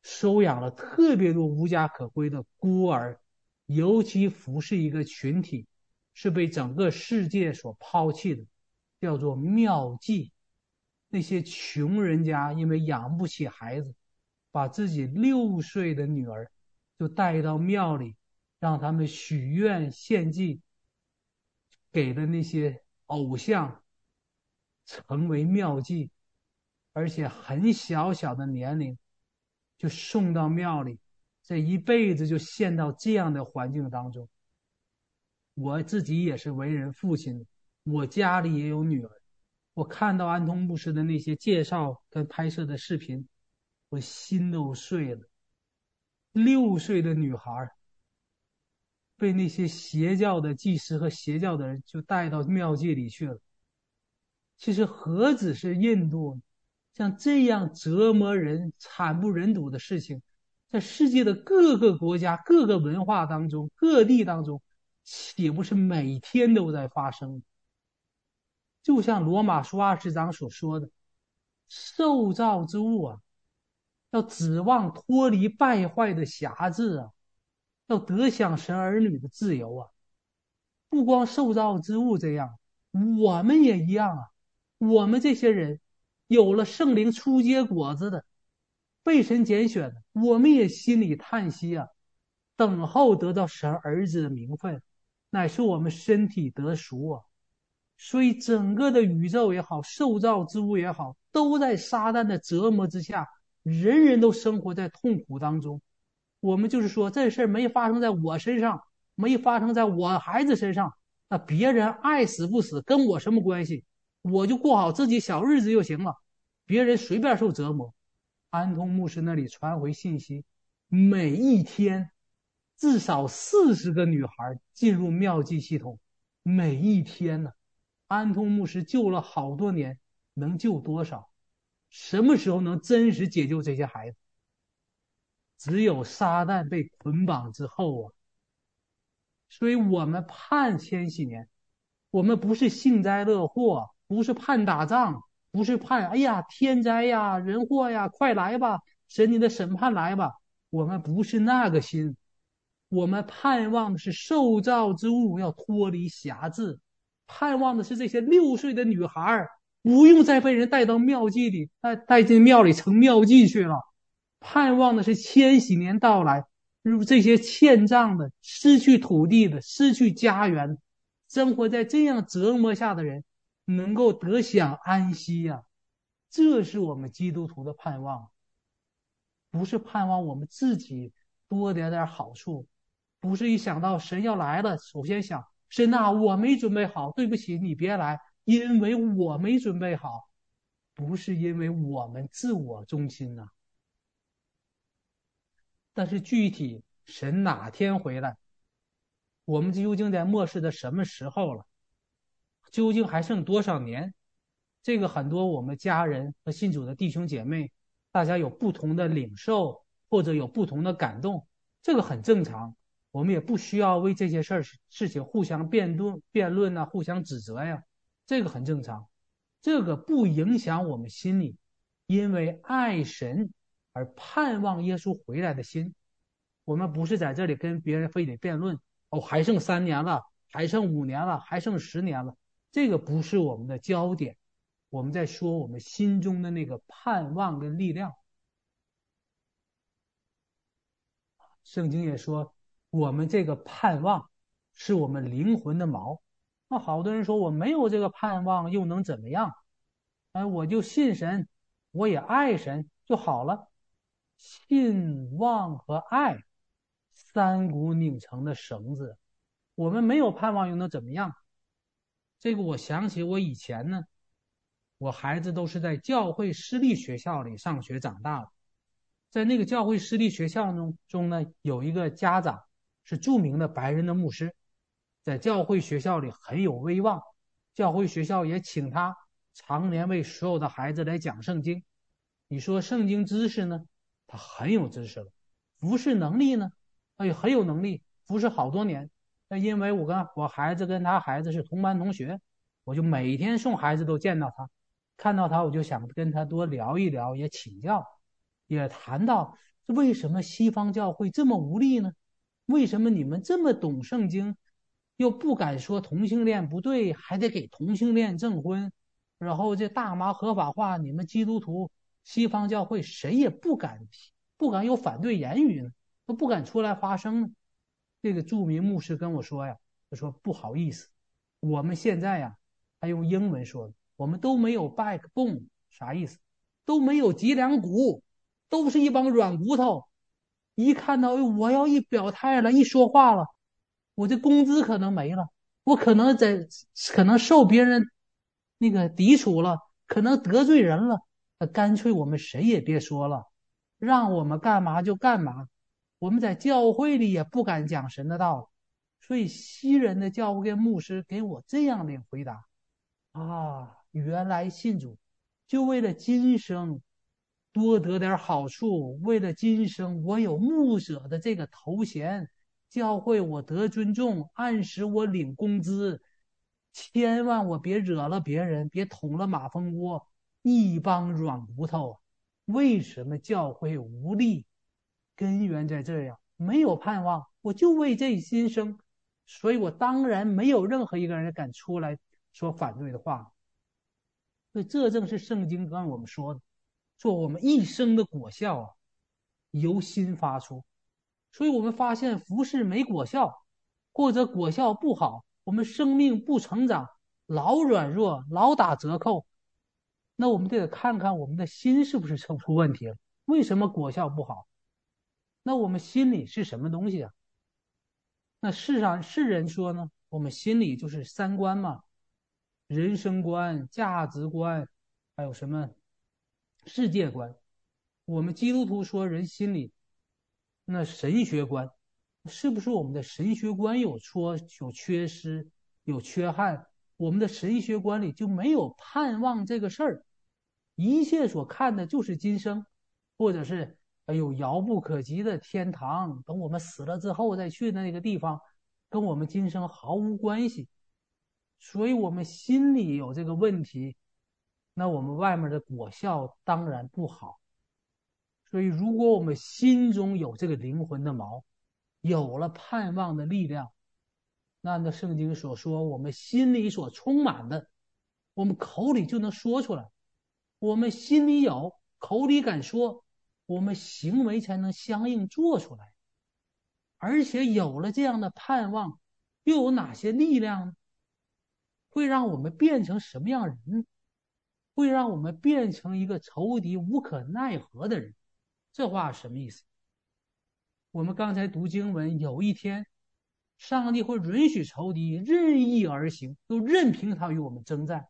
收养了特别多无家可归的孤儿，尤其服侍一个群体，是被整个世界所抛弃的，叫做庙妓。那些穷人家因为养不起孩子，把自己六岁的女儿就带到庙里，让他们许愿献祭，给了那些偶像。成为庙妓，而且很小小的年龄就送到庙里，这一辈子就陷到这样的环境当中。我自己也是为人父亲，我家里也有女儿。我看到安通牧师的那些介绍跟拍摄的视频，我心都碎了。六岁的女孩被那些邪教的祭司和邪教的人就带到庙界里去了。其实何止是印度，像这样折磨人、惨不忍睹的事情，在世界的各个国家、各个文化当中、各地当中，岂不是每天都在发生？就像罗马书二十章所说的，受造之物啊，要指望脱离败坏的辖制啊，要得享神儿女的自由啊。不光受造之物这样，我们也一样啊。我们这些人有了圣灵初结果子的，被神拣选的，我们也心里叹息啊，等候得到神儿子的名分，乃是我们身体得赎啊。所以整个的宇宙也好，受造之物也好，都在撒旦的折磨之下，人人都生活在痛苦当中。我们就是说，这事儿没发生在我身上，没发生在我孩子身上，那别人爱死不死，跟我什么关系？我就过好自己小日子就行了，别人随便受折磨。安通牧师那里传回信息，每一天至少四十个女孩进入妙计系统，每一天呢，安通牧师救了好多年，能救多少？什么时候能真实解救这些孩子？只有撒旦被捆绑之后啊。所以我们盼千禧年，我们不是幸灾乐祸。不是盼打仗，不是盼哎呀天灾呀人祸呀，快来吧，神你的审判来吧。我们不是那个心，我们盼望的是受造之物要脱离辖制，盼望的是这些六岁的女孩不用再被人带到庙祭里，带带进庙里成庙祭去了。盼望的是千禧年到来，如这些欠账的、失去土地的、失去家园、生活在这样折磨下的人。能够得享安息呀、这是我们基督徒的盼望，不是盼望我们自己多点点好处，不是一想到神要来了，首先想神呐，我没准备好，对不起，你别来，因为我没准备好，不是因为我们自我中心呐、但是具体神哪天回来，我们究竟在末世的什么时候了？究竟还剩多少年？这个很多我们家人和信主的弟兄姐妹，大家有不同的领受，或者有不同的感动，这个很正常。我们也不需要为这些事儿事情互相辩论、辩论呐，互相指责呀，这个很正常。这个不影响我们心里因为爱神而盼望耶稣回来的心。我们不是在这里跟别人非得辩论哦，还剩三年了，还剩五年了，还剩十年了，这个不是我们的焦点。我们在说我们心中的那个盼望跟力量。圣经也说。我们这个盼望是我们灵魂的锚。那好多人说我没有这个盼望，又能怎么样？哎，我就信神，我也爱神就好了。信望和爱，三股拧成的绳子。我们没有盼望，又能怎么样？这个我想起我以前呢，我孩子都是在教会私立学校里上学长大的，在那个教会私立学校中中呢，有一个家长。是著名的白人的牧师，在教会学校里很有威望，教会学校也请他常年为所有的孩子来讲圣经。你说圣经知识呢？他很有知识了。服侍能力呢？哎，很有能力，服侍好多年。那因为我跟我孩子跟他孩子是同班同学，我就每天送孩子都见到他，看到他我就想跟他多聊一聊，也请教，也谈到为什么西方教会这么无力呢？为什么你们这么懂圣经，又不敢说同性恋不对，还得给同性恋证婚？然后这大麻合法化，你们基督徒、西方教会谁也不敢，不敢有反对言语呢？都不敢出来发声呢？这个著名牧师跟我说呀，他说不好意思，我们现在呀，他用英文说，我们都没有 backbone，啥意思？都没有脊梁骨，都是一帮软骨头。一看到我要一表态了，一说话了，我这工资可能没了，我可能在可能受别人那个抵触了，可能得罪人了，那干脆我们谁也别说了，让我们干嘛就干嘛，我们在教会里也不敢讲神的道，所以西人的教会牧师给我这样的回答啊，原来信主就为了今生。多得点好处，为了今生我有牧者的这个头衔，教会我得尊重，按时我领工资，千万我别惹了别人，别捅了马蜂窝，一帮软骨头。为什么教会无力？根源在这样，没有盼望，我就为这心生，所以我当然没有任何一个人敢出来说反对的话。所以这正是圣经跟我们说的。做我们一生的果效啊，由心发出，所以我们发现服事没果效，或者果效不好，我们生命不成长，老软弱，老打折扣，那我们得看看我们的心是不是出出问题了？为什么果效不好？那我们心里是什么东西啊？那世上世人说呢？我们心里就是三观嘛，人生观、价值观，还有什么？世界观，我们基督徒说人心里，那神学观，是不是我们的神学观有错、有缺失、有缺憾？我们的神学观里就没有盼望这个事儿，一切所看的就是今生，或者是哎呦遥不可及的天堂，等我们死了之后再去的那个地方，跟我们今生毫无关系，所以我们心里有这个问题。那我们外面的果效当然不好，所以如果我们心中有这个灵魂的锚，有了盼望的力量，那那圣经所说，我们心里所充满的，我们口里就能说出来。我们心里有，口里敢说，我们行为才能相应做出来。而且有了这样的盼望，又有哪些力量呢？会让我们变成什么样人？会让我们变成一个仇敌无可奈何的人，这话什么意思？我们刚才读经文，有一天，上帝会允许仇敌任意而行，都任凭他与我们征战。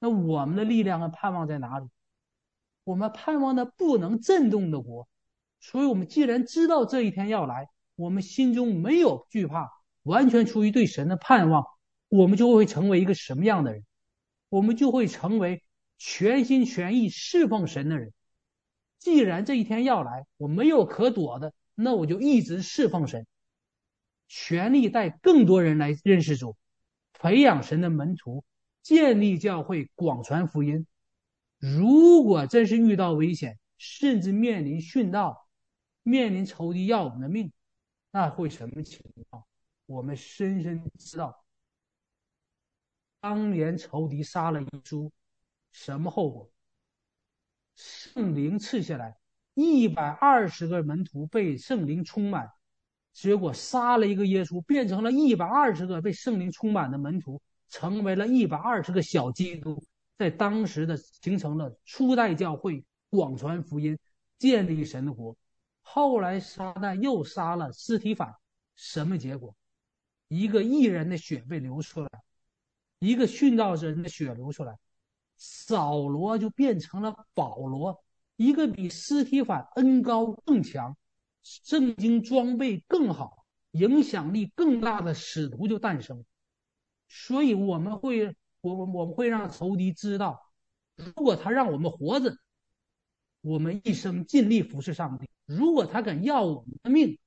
那我们的力量和盼望在哪里？我们盼望的不能震动的国，所以，我们既然知道这一天要来，我们心中没有惧怕，完全出于对神的盼望，我们就会成为一个什么样的人？我们就会成为全心全意侍奉神的人。既然这一天要来，我没有可躲的，那我就一直侍奉神，全力带更多人来认识主，培养神的门徒，建立教会，广传福音。如果真是遇到危险，甚至面临殉道。面临仇敌要我们的命，那会什么情况？我们深深知道，当年仇敌杀了耶稣，什么后果？圣灵赐下来，一百二十个门徒被圣灵充满，结果杀了一个耶稣，变成了一百二十个被圣灵充满的门徒，成为了一百二十个小基督，在当时的形成了初代教会，广传福音，建立神国。后来撒旦又杀了司提反，什么结果？一个义人的血被流出来，一个殉道者人的血流出来，扫罗就变成了保罗，一个比司提反恩高更强、圣经装备更好、影响力更大的使徒就诞生。所以我们会，我我我们会让仇敌知道，如果他让我们活着，我们一生尽力服侍上帝。如果他敢要我们的命，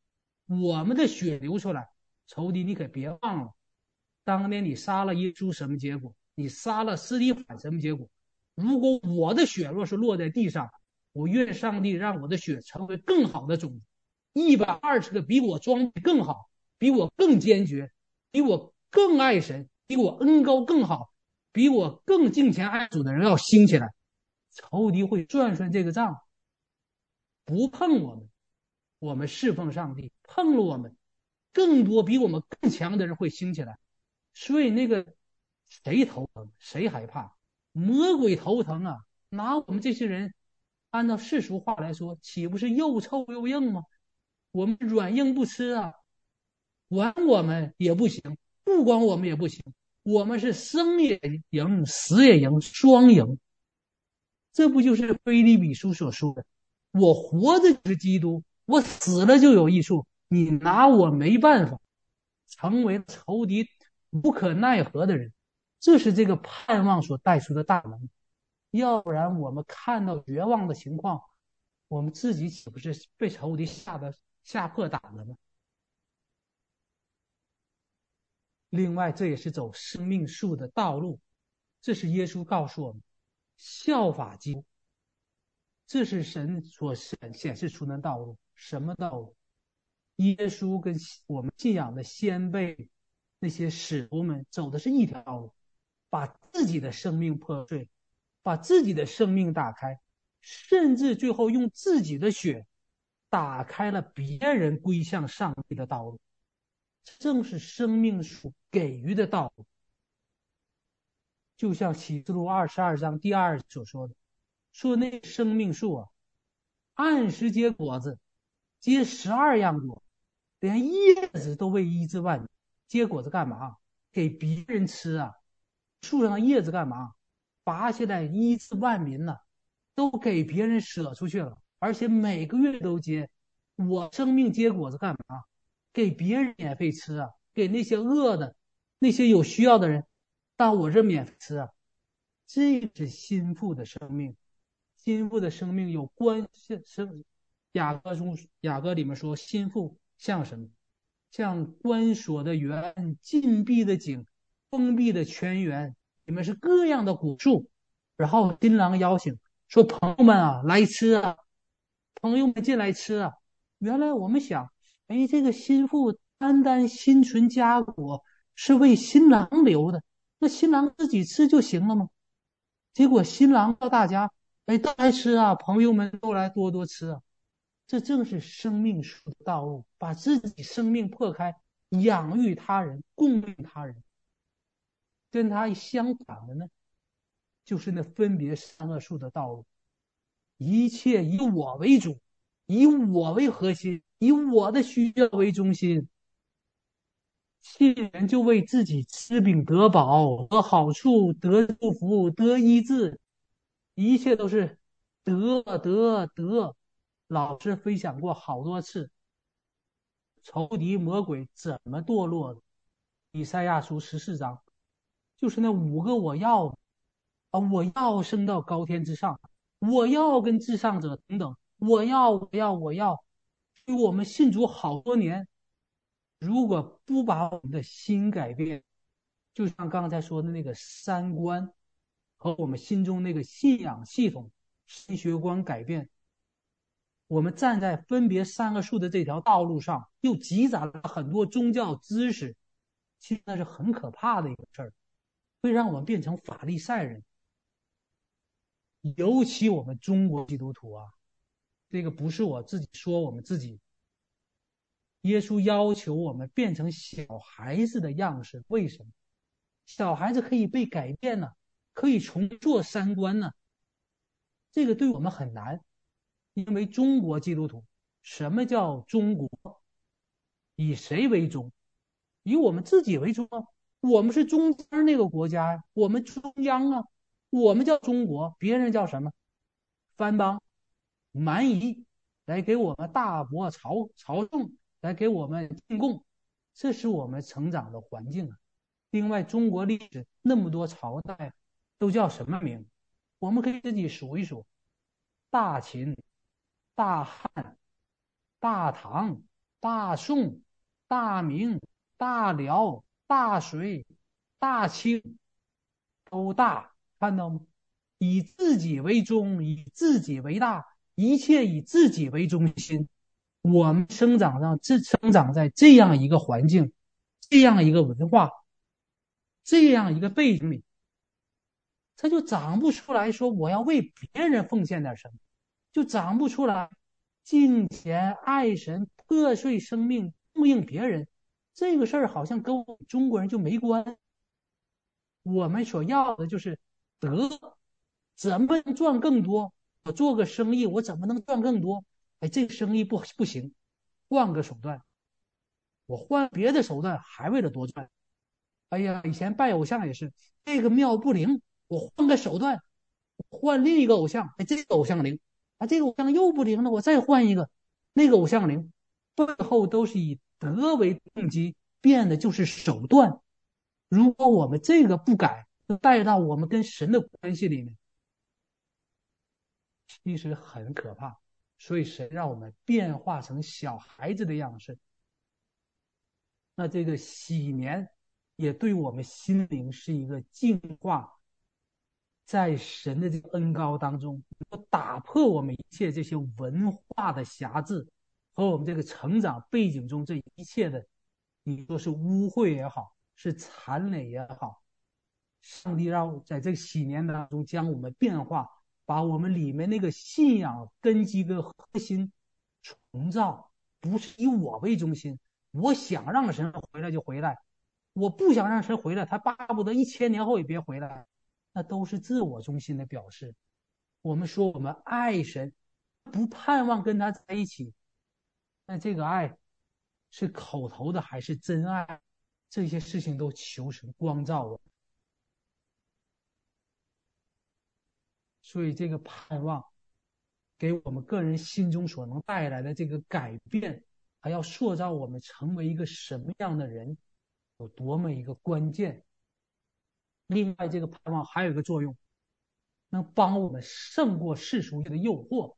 我们的血流出来，仇敌，你可别忘了，当年你杀了耶稣什么结果？你杀了司提反什么结果？如果我的血若是落在地上，我愿上帝让我的血成为更好的种子，一百二十个比我装备更好、比我更坚决、比我更爱神、比我恩高更好、比我更敬虔爱主的人要兴起来，仇敌会算算这个账。不碰我们，我们侍奉上帝；碰了我们，更多比我们更强的人会兴起来。所以那个谁头疼，谁害怕？魔鬼头疼啊！拿我们这些人，按照世俗话来说，岂不是又臭又硬吗？我们软硬不吃啊，管我们也不行，不管我们也不行。我们是生也赢，死也赢，双赢。这不就是腓立比书所说的？我活着就是基督，我死了就有益处。你拿我没办法，成为仇敌无可奈何的人，这是这个盼望所带出的大能。要不然，我们看到绝望的情况，我们自己岂不是被仇敌吓得吓破胆了吗？另外，这也是走生命树的道路，这是耶稣告诉我们，效法基督。这是神所显显示出的道路，什么道路？耶稣跟我们信仰的先辈那些使徒们走的是一条路，把自己的生命破碎，把自己的生命打开，甚至最后用自己的血打开了别人归向上帝的道路。正是生命树给予的道路，就像启示录二十二章第二所说的。说那生命树啊，按时结果子，结十二样果，连叶子都为医治万民。结果子干嘛？给别人吃啊。树上的叶子干嘛？拔下来医治万民呢、都给别人舍出去了。而且每个月都结。我生命结果子干嘛？给别人免费吃啊，给那些饿的、那些有需要的人，到我这免费吃啊。这是心腹的生命。心腹的生命有关系，生雅歌中雅歌里面说，心腹像什么？像关锁的园、禁闭的井、封闭的泉源，里面是各样的果树。然后新郎邀请说：“朋友们啊，来吃啊！朋友们进来吃啊！”原来我们想，哎，这个心腹单单心存家果，是为新郎留的，那新郎自己吃就行了吗？结果新郎到大家。哎，都来吃啊！朋友们都来多多吃啊！这正是生命树的道路，把自己生命破开，养育他人，供应他人。跟他相反的呢，就是那分别三个树的道路，一切以我为主，以我为核心，以我的需要为中心。信人就为自己吃饼得饱，得好处，得祝福，得医治。一切都是得得得，老师分享过好多次，仇敌魔鬼怎么堕落的？以赛亚书十四章，就是那五个我要啊，我要升到高天之上，我要跟至上者同等，我要我要我要。所以我们信主好多年，如果不把我们的心改变，就像刚才说的那个三观和我们心中那个信仰系统、神学观改变，我们站在分别三个数的这条道路上，又积攒了很多宗教知识。其实那是很可怕的一个事儿，会让我们变成法利赛人。尤其我们中国基督徒啊，这个不是我自己说，我们自己。耶稣要求我们变成小孩子的样式，为什么？小孩子可以被改变呢，可以重做三观呢。这个对我们很难，因为中国基督徒，什么叫中国？以谁为中？以我们自己为中啊，我们是中间那个国家呀，我们中央啊，我们叫中国，别人叫什么？藩邦、蛮夷来给我们大国朝朝贡，来给我们进贡，这是我们成长的环境啊。另外，中国历史那么多朝代，都叫什么名？我们可以自己数一数：大秦、大汉、大唐、大宋、大明。大辽、大隋、大清，都大，看到吗？以自己为中，以自己为大，一切以自己为中心。我们生长上，这生长在这样一个环境，这样一个文化，这样一个背景里，他就长不出来说我要为别人奉献点什么，就长不出来敬钱、爱神、破碎生命、供应别人。这个事儿好像跟我们中国人就没关。我们所要的就是德，怎么赚更多？我做个生意，我怎么能赚更多？哎，这个生意不不行，换个手段。我换别的手段，还为了多赚。哎呀，以前拜偶像也是，这个庙不灵，我换个手段，换另一个偶像。哎，这个偶像灵，啊，这个偶像又不灵了，我再换一个，那个偶像灵，背后都是以。德为动机，变的就是手段。如果我们这个不改，带到我们跟神的关系里面，其实很可怕。所以神让我们变化成小孩子的样式。那这个禧年也对我们心灵是一个净化，在神的这个恩膏当中，打破我们一切这些文化的瑕疵。和我们这个成长背景中这一切的，你说是污秽也好，是残累也好，上帝让在这个禧年当中将我们变化，把我们里面那个信仰根基跟核心重造，不是以我为中心，我想让神回来就回来，我不想让神回来，他巴不得一千年后也别回来，那都是自我中心的表示。我们说我们爱神，不盼望跟他在一起。那这个爱是口头的还是真爱？这些事情都求神光照我。所以这个盼望给我们个人心中所能带来的这个改变，还要塑造我们成为一个什么样的人，有多么一个关键。另外，这个盼望还有一个作用，能帮我们胜过世俗的诱惑。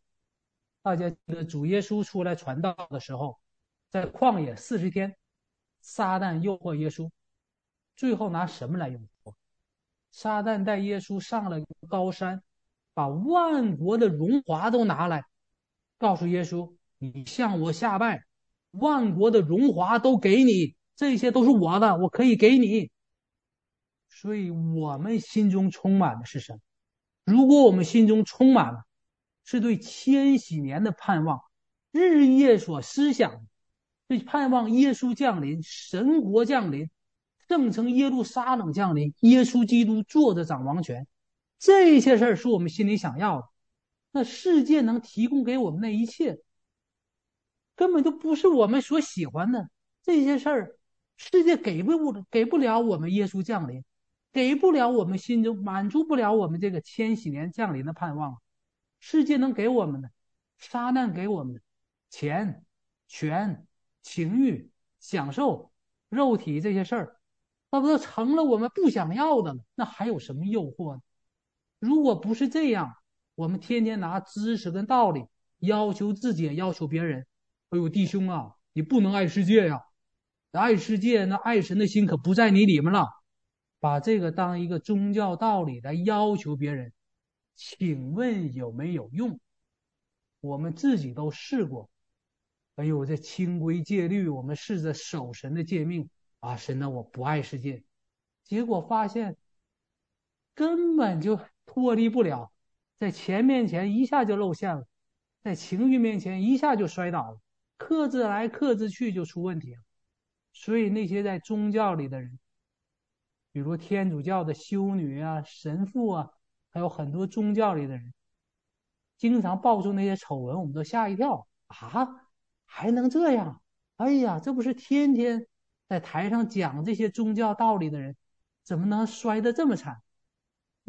大家记得主耶稣出来传道的时候，在旷野四十天，撒旦诱惑耶稣，最后拿什么来诱惑？撒旦带耶稣上了高山，把万国的荣华都拿来，告诉耶稣：“你向我下拜，万国的荣华都给你，这些都是我的，我可以给你。”所以，我们心中充满的是什么？如果我们心中充满了，是对千禧年的盼望，日夜所思想，对盼望耶稣降临、神国降临、圣城耶路撒冷降临、耶稣基督坐着掌王权，这些事儿是我们心里想要的。那世界能提供给我们那一切，根本就不是我们所喜欢的这些事儿。世界给不不给不了我们耶稣降临，给不了我们心中满足不了我们这个千禧年降临的盼望。世界能给我们的，撒旦给我们钱、权、情欲、享受、肉体这些事儿，那不都成了我们不想要的了？那还有什么诱惑呢？如果不是这样，我们天天拿知识跟道理要求自己，要求别人。哎呦，弟兄啊，你不能爱世界呀！爱世界，那爱神的心可不在你里面了。把这个当一个宗教道理来要求别人，请问有没有用？我们自己都试过。哎呦，这清规戒律，我们试着守神的诫命啊，神呢，我不爱世界，结果发现根本就脱离不了，在钱面前一下就露馅了，在情欲面前一下就摔倒了。克制来克制去就出问题了，所以那些在宗教里的人，比如天主教的修女啊、神父啊，还有很多宗教里的人，经常爆出那些丑闻，我们都吓一跳啊！还能这样？哎呀，这不是天天在台上讲这些宗教道理的人，怎么能摔得这么惨？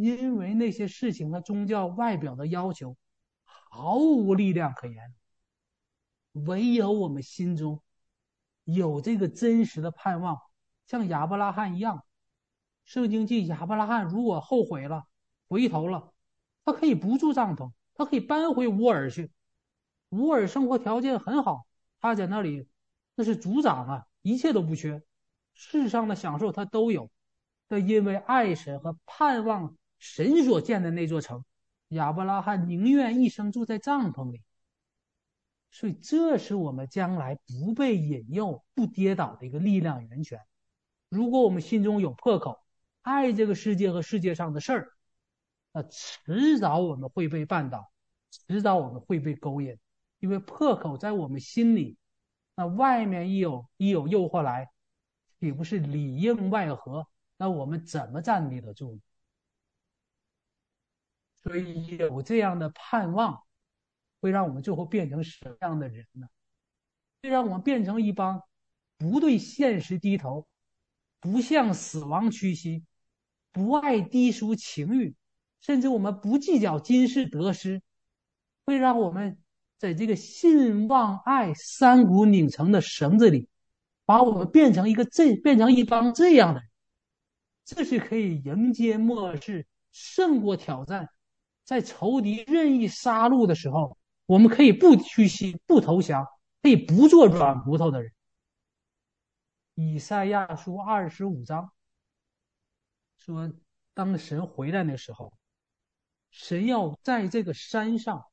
因为那些事情和宗教外表的要求毫无力量可言。唯有我们心中有这个真实的盼望，像亚伯拉罕一样。圣经记亚伯拉罕如果后悔了、回头了，他可以不住帐篷，他可以搬回乌尔去。乌尔生活条件很好，他在那里那是族长啊，一切都不缺，世上的享受他都有。但因为爱神和盼望神所建的那座城，亚伯拉罕宁愿一生住在帐篷里。所以，这是我们将来不被引诱、不跌倒的一个力量源泉。如果我们心中有破口，爱这个世界和世界上的事儿，那迟早我们会被绊倒，迟早我们会被勾引。因为破口在我们心里，那外面一有一有诱惑来，岂不是里应外合？那我们怎么站立得住呢？所以有这样的盼望。会让我们最后变成什么样的人呢？会让我们变成一帮不对现实低头、不向死亡屈膝、不爱低俗情欲，甚至我们不计较今世得失，会让我们在这个信望爱三股拧成的绳子里，把我们变成一个这变成一帮这样的人，这是可以迎接末世、胜过挑战，在仇敌任意杀戮的时候。我们可以不屈膝、不投降，可以不做软骨头的人。以赛亚书二十五章说，当神回来的时候，神要在这个山上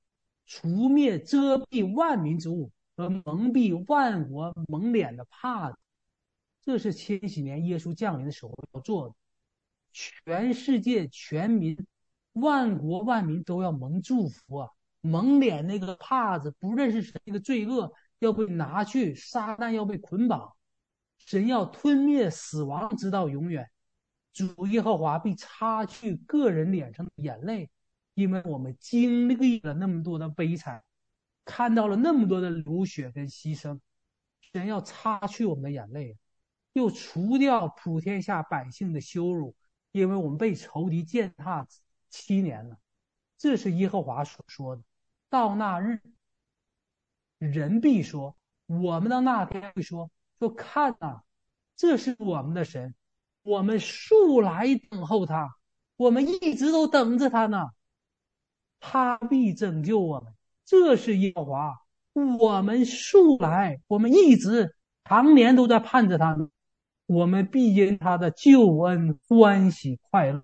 除灭遮蔽万民之物和蒙蔽万国蒙脸的帕子。这是千禧年耶稣降临的时候要做的，全世界全民、万国万民都要蒙祝福啊！蒙脸那个帕子，不认识神那个罪恶要被拿去，撒旦要被捆绑，神要吞灭死亡直到永远。主耶和华必擦去个人脸上的眼泪，因为我们经历了那么多的悲惨，看到了那么多的流血跟牺牲，神要擦去我们的眼泪，又除掉普天下百姓的羞辱，因为我们被仇敌践踏七年了。这是耶和华所说的。到那日，人必说：“我们到那天会说说看呐，这是我们的神，我们素来等候他，我们一直都等着他呢。他必拯救我们，这是耶和华。我们素来，我们一直常年都在盼着他呢。我们必因他的救恩欢喜快乐。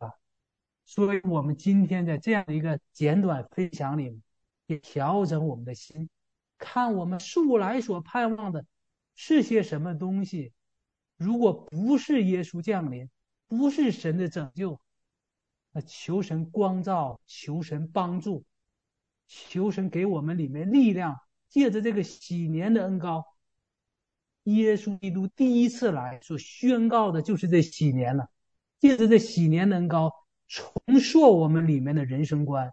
所以，我们今天在这样的一个简短分享里。”也调整我们的心，看我们素来所盼望的是些什么东西。如果不是耶稣降临，不是神的拯救，那求神光照，求神帮助，求神给我们里面力量。借着这个禧年的恩膏，耶稣基督第一次来所宣告的就是这禧年了。借着这禧年的恩膏，重塑我们里面的人生观。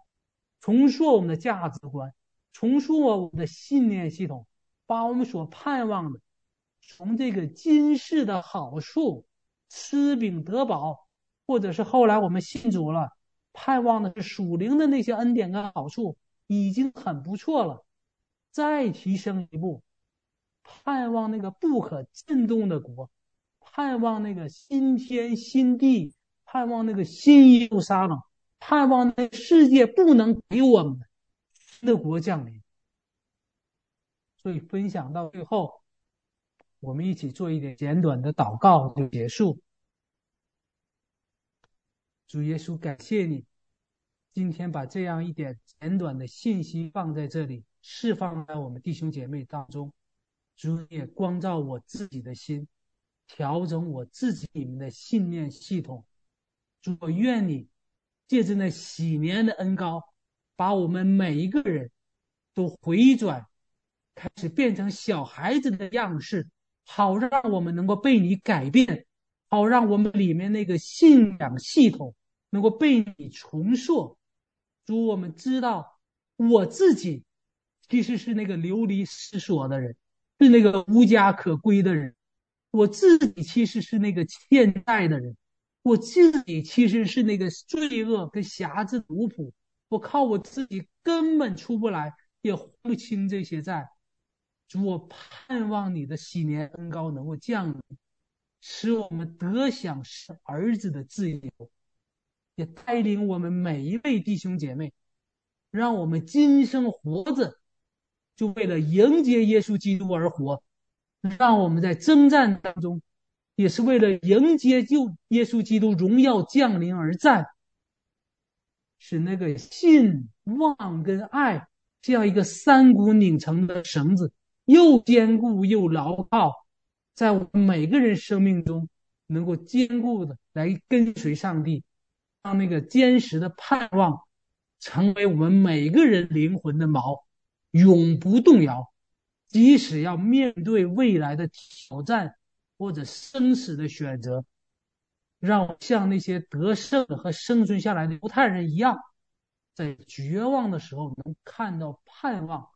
重塑我们的价值观，重塑我们的信念系统，把我们所盼望的，从这个今世的好处，吃饼得饱，或者是后来我们信主了，盼望的是属灵的那些恩典跟好处，已经很不错了。再提升一步，盼望那个不可震动的国，盼望那个新天新地，盼望那个新耶路撒冷，盼望那世界不能给我们的国降临。所以分享到最后，我们一起做一点简短的祷告就结束。主耶稣，感谢你今天把这样一点简短的信息放在这里，释放在我们弟兄姐妹当中。主也光照我自己的心，调整我自己里面的信念系统。主，我愿你借着那喜年的恩膏，把我们每一个人都回转。开始变成小孩子的样式，好让我们能够被你改变，好让我们里面那个信仰系统能够被你重塑。主，我们知道我自己其实是那个流离失所的人，是那个无家可归的人。我自己其实是那个欠债的人，我自己其实是那个罪恶跟瑕疵奴仆。我靠我自己根本出不来，也还不清这些债。主，我盼望你的喜年恩高能够降临，使我们得享是儿子的自由，也带领我们每一位弟兄姐妹，让我们今生活着，就为了迎接耶稣基督而活；让我们在征战当中，也是为了迎接救耶稣基督荣耀降临而战，使那个信望跟爱这样一个三股拧成的绳子。又坚固又牢靠，在我们每个人生命中能够坚固的来跟随上帝，让那个坚实的盼望成为我们每个人灵魂的锚，永不动摇。即使要面对未来的挑战或者生死的选择，让像那些得胜和生存下来的犹太人一样，在绝望的时候能看到盼望。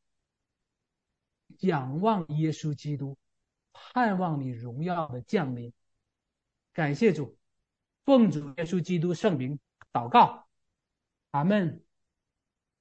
仰望耶稣基督，盼望你荣耀的降临。感谢主，奉主耶稣基督圣名祷告，阿门。